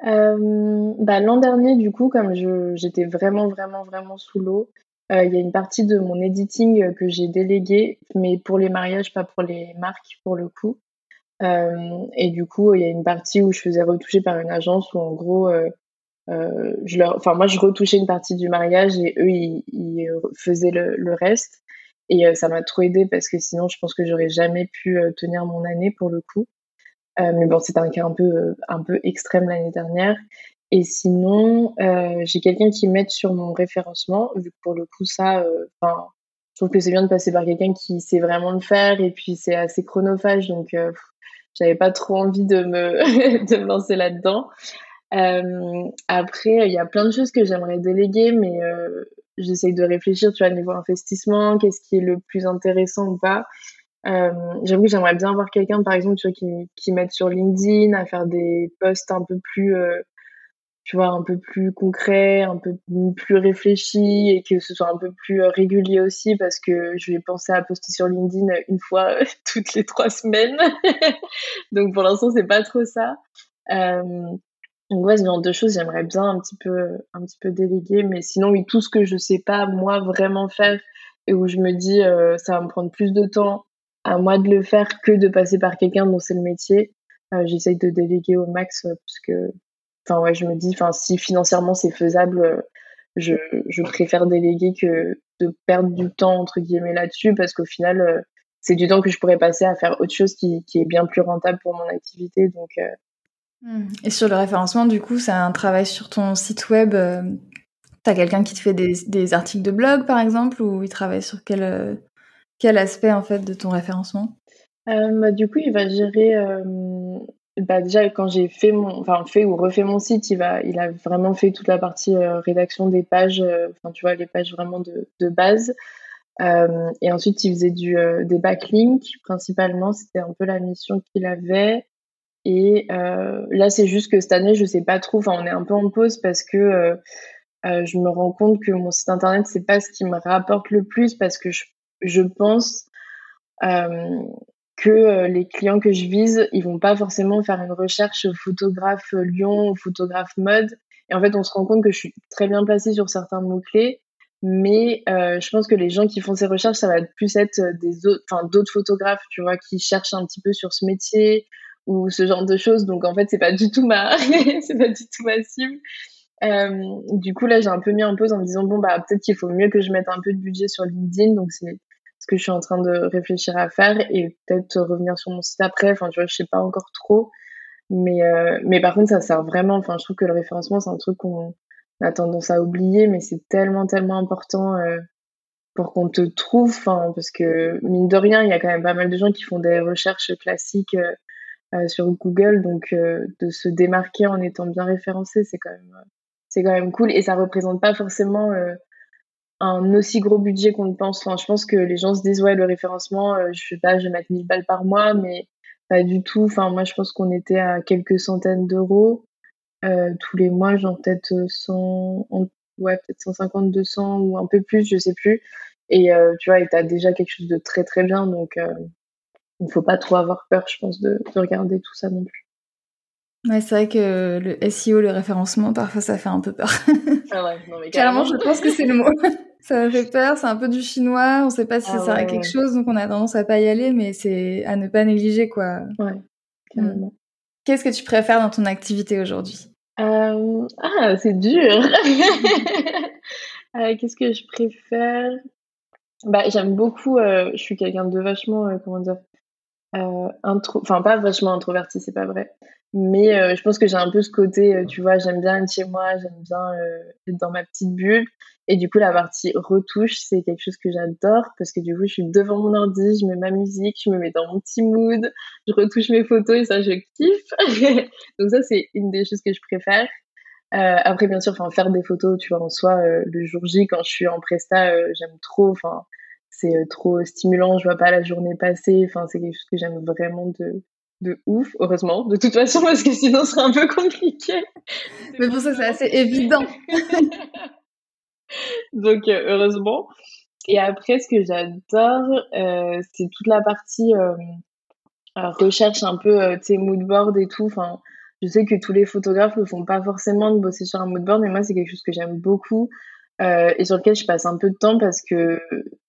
Bah, L'an dernier, du coup, comme j'étais vraiment, vraiment, vraiment sous l'eau, il y a une partie de mon editing que j'ai délégué, mais pour les mariages, pas pour les marques, pour le coup. et du coup, il y a une partie où je faisais retoucher par une agence où en gros, euh, je leur, enfin moi je retouchais une partie du mariage et eux ils, faisaient le, reste et euh, ça m'a trop aidé parce que sinon je pense que j'aurais jamais pu euh, tenir mon année pour le coup. mais bon c'était un cas un peu un peu extrême l'année dernière Et sinon, j'ai quelqu'un qui m'aide sur mon référencement, vu que pour le coup, ça, enfin, je trouve que c'est bien de passer par quelqu'un qui sait vraiment le faire, et puis c'est assez chronophage, donc j'avais pas trop envie de me, *laughs* de me lancer là-dedans. Après, il y a plein de choses que j'aimerais déléguer, mais j'essaye de réfléchir, tu vois, niveau investissement, qu'est-ce qui est le plus intéressant ou pas. Euh, J'avoue que j'aimerais bien voir quelqu'un, par exemple, tu vois, qui, qui m'aide sur LinkedIn à faire des posts un peu plus, euh, tu vois, un peu plus concrets, un peu plus réfléchis et que ce soit un peu plus euh, régulier aussi parce que je vais penser à poster sur LinkedIn une fois *laughs* toutes les trois semaines. *laughs* Donc pour l'instant, c'est pas trop ça. Euh, donc ouais, ce genre de choses, j'aimerais bien un petit peu, un petit peu déléguer. Mais sinon, oui, tout ce que je sais pas moi vraiment faire et où je me dis euh, ça va me prendre plus de temps à moi de le faire que de passer par quelqu'un dont c'est le métier. Euh, J'essaye de déléguer au max euh, parce que, enfin ouais, je me dis, enfin si financièrement c'est faisable, euh, je, je préfère déléguer que de perdre du temps entre guillemets là-dessus parce qu'au final, euh, c'est du temps que je pourrais passer à faire autre chose qui, qui est bien plus rentable pour mon activité. Donc hmm. Et sur le référencement, du coup, c'est un travail sur ton site web. Euh, T'as quelqu'un qui te fait des, articles de blog, par exemple, ou il travaille sur quel, quel aspect en fait de ton référencement? Euh, bah, Du coup, il va gérer. Euh, bah, déjà, quand j'ai fait mon, enfin fait ou refait mon site, il va, il a vraiment fait toute la partie euh, rédaction des pages. Enfin, tu vois, les pages vraiment de, de base. et ensuite, il faisait du, des backlinks principalement. C'était un peu la mission qu'il avait. Et là, c'est juste que cette année, je sais pas trop. Enfin, on est un peu en pause parce que je me rends compte que mon site internet, c'est pas ce qui me rapporte le plus parce que je je pense euh, que euh, les clients que je vise, ils vont pas forcément faire une recherche photographe Lyon ou photographe mode. Et en fait, on se rend compte que je suis très bien placée sur certains mots-clés, mais euh, je pense que les gens qui font ces recherches, ça va plus être des autres, d'autres photographes, tu vois, qui cherchent un petit peu sur ce métier ou ce genre de choses. Donc en fait, c'est pas du tout ma, *laughs* c'est pas du tout ma cible. Euh, du coup, là, j'ai un peu mis en pause en me disant bon bah peut-être qu'il faut mieux que je mette un peu de budget sur LinkedIn. Donc c'est ce que je suis en train de réfléchir à faire et peut-être revenir sur mon site après. Enfin, tu vois, je sais pas encore trop. Mais, euh, mais par contre, ça sert vraiment. Enfin, je trouve que le référencement, c'est un truc qu'on a tendance à oublier, mais c'est tellement, tellement important euh, pour qu'on te trouve. Enfin, parce que mine de rien, il y a quand même pas mal de gens qui font des recherches classiques euh, euh sur Google. Donc, euh, de se démarquer en étant bien référencé, c'est quand même, c'est quand même cool. Et ça représente pas forcément un aussi gros budget qu'on pense. Enfin, je pense que les gens se disent, ouais, le référencement, euh, je sais pas, je vais mettre 1000 balles par mois, mais pas du tout. Enfin, moi, je pense qu'on était à quelques centaines d'euros euh, tous les mois, genre peut-être 100, ouais, peut-être 150, 200 ou un peu plus, je sais plus. Et euh, tu vois, et t'as déjà quelque chose de très très bien, donc il ne faut pas trop avoir peur, je pense, de, de regarder tout ça non plus. Ouais, c'est vrai que le SEO, le référencement, parfois ça fait un peu peur. *laughs* Ah ouais, non, mais carrément, je pense que c'est le mot. *laughs* ça fait peur, c'est un peu du chinois, on sait pas si ah ça sert à quelque chose, donc on a tendance à pas y aller, mais c'est à ne pas négliger, quoi. Ouais, carrément. Qu'est-ce que tu préfères dans ton activité aujourd'hui? Euh... Ah, c'est dur *laughs* euh, Qu'est-ce que je préfère? Bah, J'aime beaucoup, euh, je suis quelqu'un de vachement, comment dire, intro... enfin pas vachement introverti, c'est pas vrai, mais euh, je pense que j'ai un peu ce côté, euh, tu vois, j'aime bien être chez moi, j'aime bien euh, être dans ma petite bulle. Et du coup, la partie retouche, c'est quelque chose que j'adore parce que du coup, je suis devant mon ordi, je mets ma musique, je me mets dans mon petit mood, je retouche mes photos et ça, je kiffe. *laughs* Donc ça, c'est une des choses que je préfère. après, bien sûr, enfin, faire des photos, tu vois, en soi, le jour J, quand je suis en presta, j'aime trop. Enfin, c'est trop stimulant. Je vois pas la journée passer. Enfin, c'est quelque chose que j'aime vraiment de de ouf, heureusement, de toute façon, *laughs* parce que sinon ce serait un peu compliqué. Mais pour ça, c'est assez évident. *laughs* Donc, euh, heureusement. Et après, ce que j'adore, euh, c'est toute la partie euh, recherche un peu, tu sais, moodboard et tout. Enfin, je sais que tous les photographes ne font pas forcément de bosser sur un moodboard, mais moi, c'est quelque chose que j'aime beaucoup et sur lequel je passe un peu de temps parce que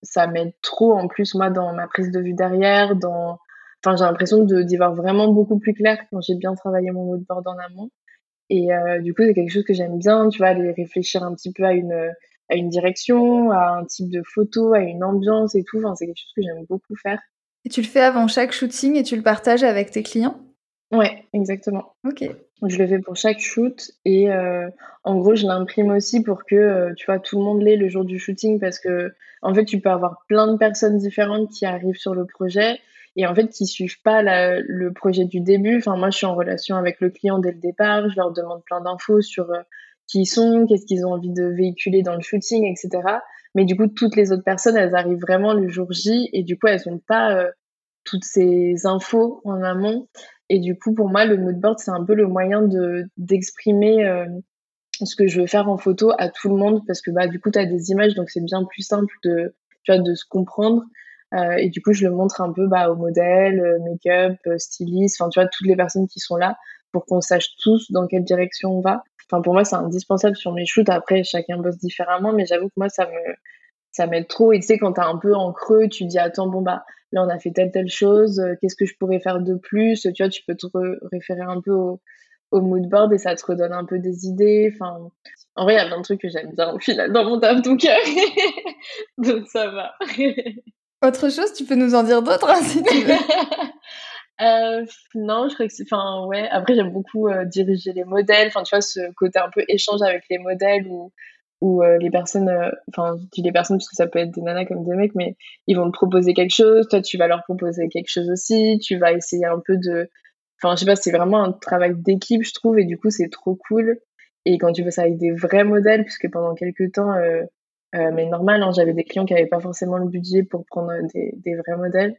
ça m'aide trop, en plus, moi, dans ma prise de vue derrière, dans Enfin, j'ai l'impression d'y voir vraiment beaucoup plus clair quand j'ai bien travaillé mon moodboard en amont. Et euh, du coup, c'est quelque chose que j'aime bien, tu vois, aller réfléchir un petit peu à une, à une direction, à un type de photo, à une ambiance et tout. Enfin, c'est quelque chose que j'aime beaucoup faire. Et tu le fais avant chaque shooting et tu le partages avec tes clients? Ouais, exactement. Ok. Je le fais pour chaque shoot et en gros, je l'imprime aussi pour que, tu vois, tout le monde l'ait le jour du shooting parce que, en fait, tu peux avoir plein de personnes différentes qui arrivent sur le projet et en fait, qui suivent pas le projet du début. Enfin, moi, je suis en relation avec le client dès le départ, je leur demande plein d'infos sur qui ils sont, qu'est-ce qu'ils ont envie de véhiculer dans le shooting, etc. Mais du coup, toutes les autres personnes, elles arrivent vraiment le jour J et du coup, elles n'ont pas toutes ces infos en amont. Et du coup, pour moi, le moodboard, c'est un peu le moyen de d'exprimer euh, ce que je veux faire en photo à tout le monde parce que bah, du coup, tu as des images, donc c'est bien plus simple de, tu vois, de se comprendre. Euh, et du coup, je le montre un peu bah, au modèle, euh, make-up, styliste, enfin, tu vois, toutes les personnes qui sont là pour qu'on sache tous dans quelle direction on va. Enfin, pour moi, c'est indispensable sur mes shoots. Après, chacun bosse différemment, mais j'avoue que moi, ça me, ça m'aide trop. Et tu sais, quand t'es un peu en creux, tu dis, attends, bon, bah, là, on a fait telle, telle chose, euh, qu'est-ce que je pourrais faire de plus? Tu vois, tu peux te référer un peu au, au mood board et ça te redonne un peu des idées. Enfin, en vrai, il y a plein de trucs que j'aime bien au final dans mon taf, donc, *laughs* donc ça va. *laughs* Autre chose, tu peux nous en dire d'autres hein, si tu veux. *laughs* Euh, non, je crois que c'est. Enfin, ouais. Après, j'aime beaucoup euh, diriger les modèles. Enfin, tu vois, ce côté un peu échange avec les modèles où où euh, les personnes, euh, enfin, je dis les personnes parce que ça peut être des nanas comme des mecs, mais ils vont te proposer quelque chose, toi tu vas leur proposer quelque chose aussi, tu vas essayer un peu de, enfin, je sais pas, c'est vraiment un travail d'équipe, je trouve, et du coup c'est trop cool. Et quand tu fais ça avec des vrais modèles, puisque pendant quelques temps, euh, mais normal, hein, j'avais des clients qui n'avaient pas forcément le budget pour prendre des, des vrais modèles.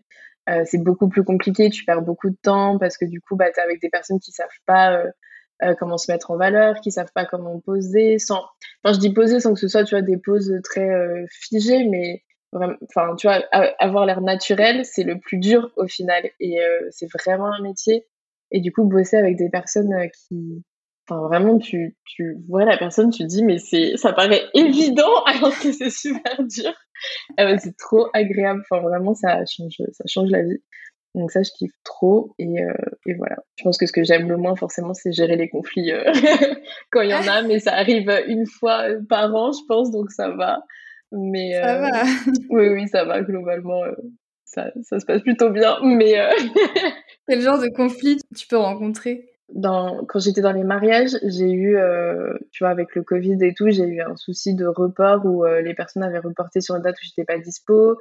c'est beaucoup plus compliqué, tu perds beaucoup de temps parce que du coup, bah, tu avec des personnes qui savent pas euh, comment se mettre en valeur, qui savent pas comment poser, sans, enfin je dis poser sans que ce soit tu vois des poses très euh, figées, mais enfin tu vois avoir l'air naturel c'est le plus dur au final et euh, c'est vraiment un métier. Et du coup bosser avec des personnes qui enfin vraiment tu tu vois la personne tu dis mais c'est ça paraît évident *laughs* alors que c'est super dur. C'est trop agréable. Enfin vraiment ça change ça change la vie donc ça, je kiffe trop. Et, euh, et, voilà. Je pense que ce que j'aime le moins, forcément, c'est gérer les conflits euh, *laughs* quand il y en a. Mais ça arrive une fois par an, je pense. Donc ça va. Mais, ça va. Euh, oui, oui, ça va. Globalement, ça, ça, se passe plutôt bien. Mais *laughs* Quel genre de conflit tu peux rencontrer? Dans, quand j'étais dans les mariages, j'ai eu, tu vois, avec le Covid et tout, j'ai eu un souci de report où les personnes avaient reporté sur une date où j'étais pas dispo.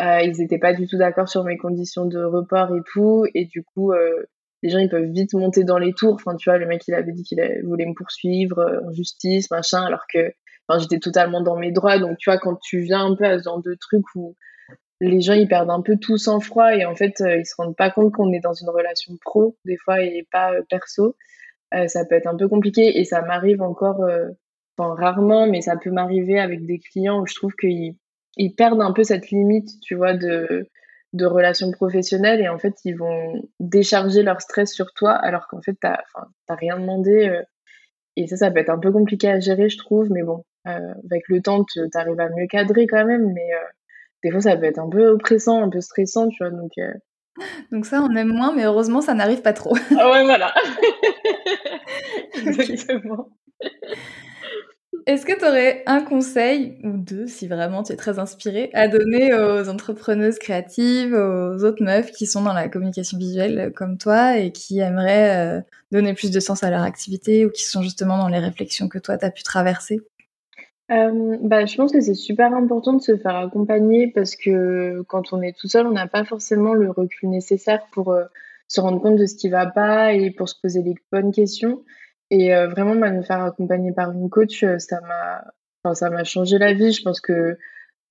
Euh, ils n'étaient pas du tout d'accord sur mes conditions de report et tout. Et du coup, euh, les gens, ils peuvent vite monter dans les tours. Enfin, tu vois, le mec, il avait dit qu'il voulait me poursuivre euh, en justice, machin, alors que enfin, j'étais totalement dans mes droits. Donc, tu vois, quand tu viens un peu à ce genre de truc où les gens, ils perdent un peu tout sang-froid et en fait, ils se rendent pas compte qu'on est dans une relation pro, des fois, et pas perso. ça peut être un peu compliqué et ça m'arrive encore, enfin, rarement, mais ça peut m'arriver avec des clients où je trouve qu'ils ils perdent un peu cette limite, tu vois, de, de relations professionnelles et en fait, ils vont décharger leur stress sur toi alors qu'en fait, t'as, rien demandé. Euh, et ça, ça peut être un peu compliqué à gérer, je trouve, mais bon, euh, avec le temps, tu arrives à mieux cadrer quand même, mais euh, des fois, ça peut être un peu oppressant, un peu stressant, tu vois, donc... Donc ça, on aime moins, mais heureusement, ça n'arrive pas trop. ah ouais, voilà. *laughs* *laughs* Exactement. Est-ce que tu aurais un conseil, ou deux si vraiment tu es très inspiré, à donner aux entrepreneuses créatives, aux autres meufs qui sont dans la communication visuelle comme toi et qui aimeraient euh, donner plus de sens à leur activité ou qui sont justement dans les réflexions que toi tu as pu traverser? Euh, bah, je pense que c'est super important de se faire accompagner parce que quand on est tout seul, on n'a pas forcément le recul nécessaire pour euh, se rendre compte de ce qui va pas et pour se poser les bonnes questions. Et euh, vraiment, bah, me faire accompagner par une coach, euh, ça m'a, enfin, changé la vie. Je pense que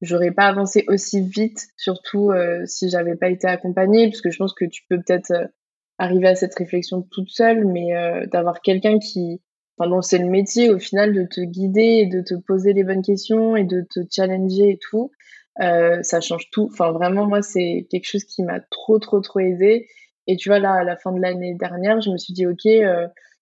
j'aurais pas avancé aussi vite, surtout euh, si j'avais pas été accompagnée, parce que je pense que tu peux peut-être arriver à cette réflexion toute seule, mais d'avoir quelqu'un qui, enfin, c'est le métier au final de te guider et de te poser les bonnes questions et de te challenger et tout, ça change tout. Enfin, vraiment, moi, c'est quelque chose qui m'a trop, trop, trop aidé. Et tu vois, là, à la fin de l'année dernière, je me suis dit, OK,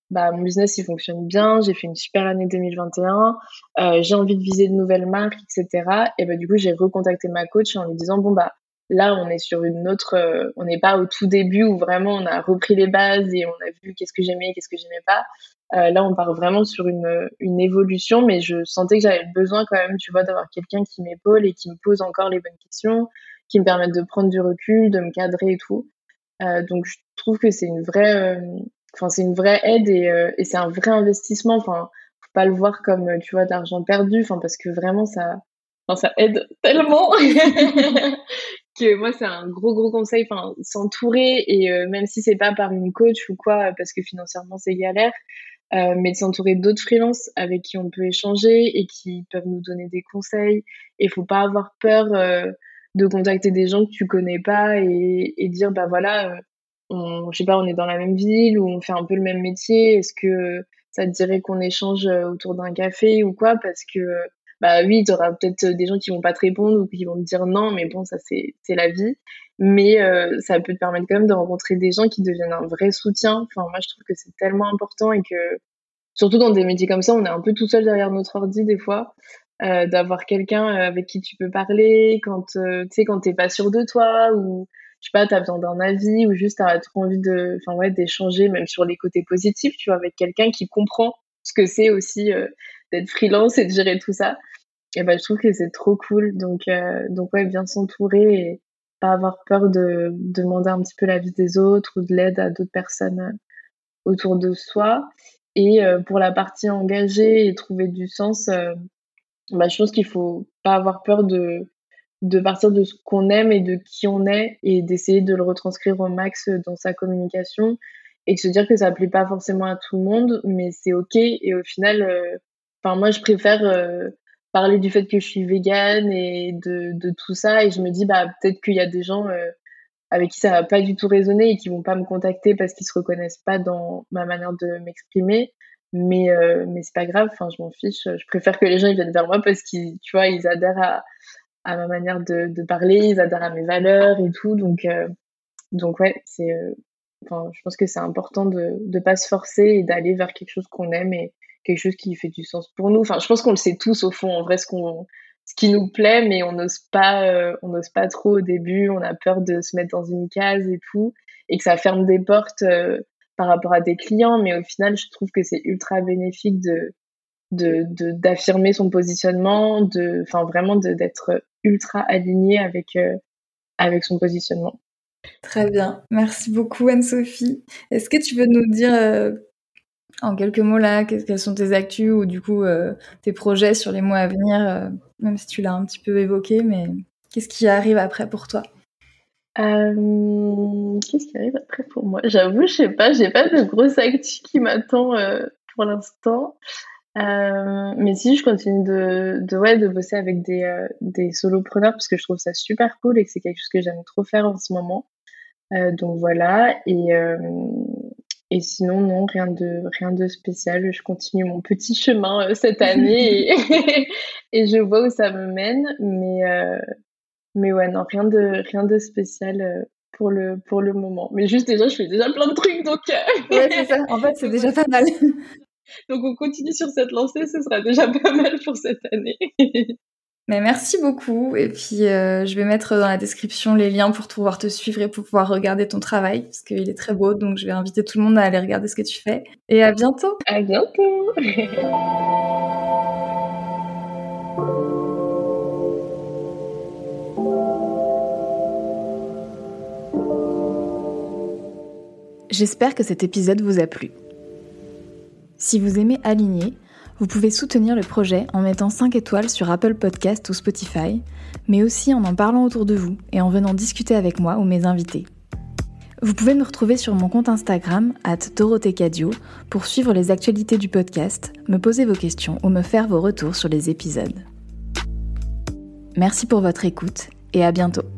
bah, mon business il fonctionne bien, j'ai fait une super année 2021, euh, j'ai envie de viser de nouvelles marques, etc. Et bah, du coup, j'ai recontacté ma coach en lui disant bon bah là on est sur une autre, euh, on n'est pas au tout début où vraiment on a repris les bases et on a vu qu'est-ce que j'aimais, qu'est-ce que j'aimais pas. Euh, là, on part vraiment sur une, une évolution, mais je sentais que j'avais besoin quand même, tu vois, d'avoir quelqu'un qui m'épaule et qui me pose encore les bonnes questions, qui me permettent de prendre du recul, de me cadrer et tout. Euh, donc je trouve que c'est une vraie enfin, c'est une vraie aide et, et c'est un vrai investissement. Enfin, faut pas le voir comme, tu vois, de l'argent perdu. Enfin, parce que vraiment, ça, ça aide *laughs* tellement *laughs* que moi, c'est un gros, gros conseil. Enfin, s'entourer et même si c'est pas par une coach ou quoi, parce que financièrement, c'est galère. Euh, mais de s'entourer d'autres freelances avec qui on peut échanger et qui peuvent nous donner des conseils. Et faut pas avoir peur euh, de contacter des gens que tu connais pas et, et dire bah voilà, euh, on, je sais pas, on est dans la même ville ou on fait un peu le même métier. Est-ce que ça te dirait qu'on échange autour d'un café ou quoi? Parce que bah oui, tu auras peut-être des gens qui vont pas te répondre ou qui vont te dire non, mais bon, ça c'est la vie. Mais euh, ça peut te permettre quand même de rencontrer des gens qui deviennent un vrai soutien. Enfin, moi, je trouve que c'est tellement important et que surtout dans des métiers comme ça, on est un peu tout seul derrière notre ordi des fois. Euh, d'avoir quelqu'un euh, avec qui tu peux parler quand euh, tu sais quand t'es pas sûr de toi ou je sais pas t'as besoin d'un avis ou juste t'as trop envie de enfin ouais d'échanger même sur les côtés positifs tu vois avec quelqu'un qui comprend ce que c'est aussi euh, d'être freelance et de gérer tout ça. Et ben, je trouve que c'est trop cool. Donc, euh, donc ouais, bien s'entourer et pas avoir peur de, demander un petit peu l'avis des autres ou de l'aide à d'autres personnes euh, autour de soi. Et euh, pour la partie engagée et trouver du sens, bah, je pense qu'il faut pas avoir peur de, de partir de ce qu'on aime et de qui on est et d'essayer de le retranscrire au max dans sa communication et de se dire que ça plaît pas forcément à tout le monde, mais c'est ok. Et au final, Enfin, moi, je préfère euh, parler du fait que je suis végane et de, de tout ça. Et je me dis, bah, peut-être qu'il y a des gens euh, avec qui ça va pas du tout résonner et qui vont pas me contacter parce qu'ils se reconnaissent pas dans ma manière de m'exprimer. Mais, euh, mais c'est pas grave. Enfin, je m'en fiche. Je préfère que les gens viennent vers moi parce qu'ils, tu vois, ils adhèrent à, à ma manière de, parler, ils adhèrent à mes valeurs et tout. Donc, euh, donc ouais, c'est, enfin, je pense que c'est important de, de pas se forcer et d'aller vers quelque chose qu'on aime et, quelque chose qui fait du sens pour nous. Enfin, je pense qu'on le sait tous au fond, en vrai, ce qu'on, ce qui nous plaît, mais on n'ose pas, euh, pas trop au début. On a peur de se mettre dans une case et tout, et que ça ferme des portes euh, par rapport à des clients. Mais au final, je trouve que c'est ultra bénéfique de, de, d'affirmer son positionnement, de, enfin vraiment d'être ultra aligné avec, euh, avec son positionnement. Très bien, merci beaucoup Anne-Sophie. Est-ce que tu veux nous dire en quelques mots là, quels sont tes actus ou du coup euh, tes projets sur les mois à venir, euh, même si tu l'as un petit peu évoqué, mais qu'est-ce qui arrive après pour toi? Euh, Qu'est-ce qui arrive après pour moi? J'avoue, je sais pas, j'ai pas de grosse actu qui m'attend pour l'instant. Mais si je continue de, de, ouais, de bosser avec des, des solopreneurs parce que je trouve ça super cool et que c'est quelque chose que j'aime trop faire en ce moment. donc voilà, et, et sinon, non, rien de, rien de spécial. Je continue mon petit chemin euh, cette année et, *laughs* *laughs* et, je vois où ça me mène. Mais, euh, mais ouais, non, rien de, rien de spécial euh, pour le, pour le moment. Mais juste déjà, je fais déjà plein de trucs, donc. ouais, c'est ça. En fait, *laughs* c'est déjà pas mal. Donc, on continue sur cette lancée, ce sera déjà *laughs* pas mal pour cette année. Mais merci beaucoup. Et puis, euh, je vais mettre dans la description les liens pour pouvoir te suivre et pour pouvoir regarder ton travail, parce qu'il est très beau. Donc, je vais inviter tout le monde à aller regarder ce que tu fais. Et à bientôt. À bientôt. J'espère que cet épisode vous a plu. Si vous aimez Aligner, vous pouvez soutenir le projet en mettant 5 étoiles sur Apple Podcast ou Spotify, mais aussi en en parlant autour de vous et en venant discuter avec moi ou mes invités. Vous pouvez me retrouver sur mon compte Instagram, at Cadio, pour suivre les actualités du podcast, me poser vos questions ou me faire vos retours sur les épisodes. Merci pour votre écoute et à bientôt.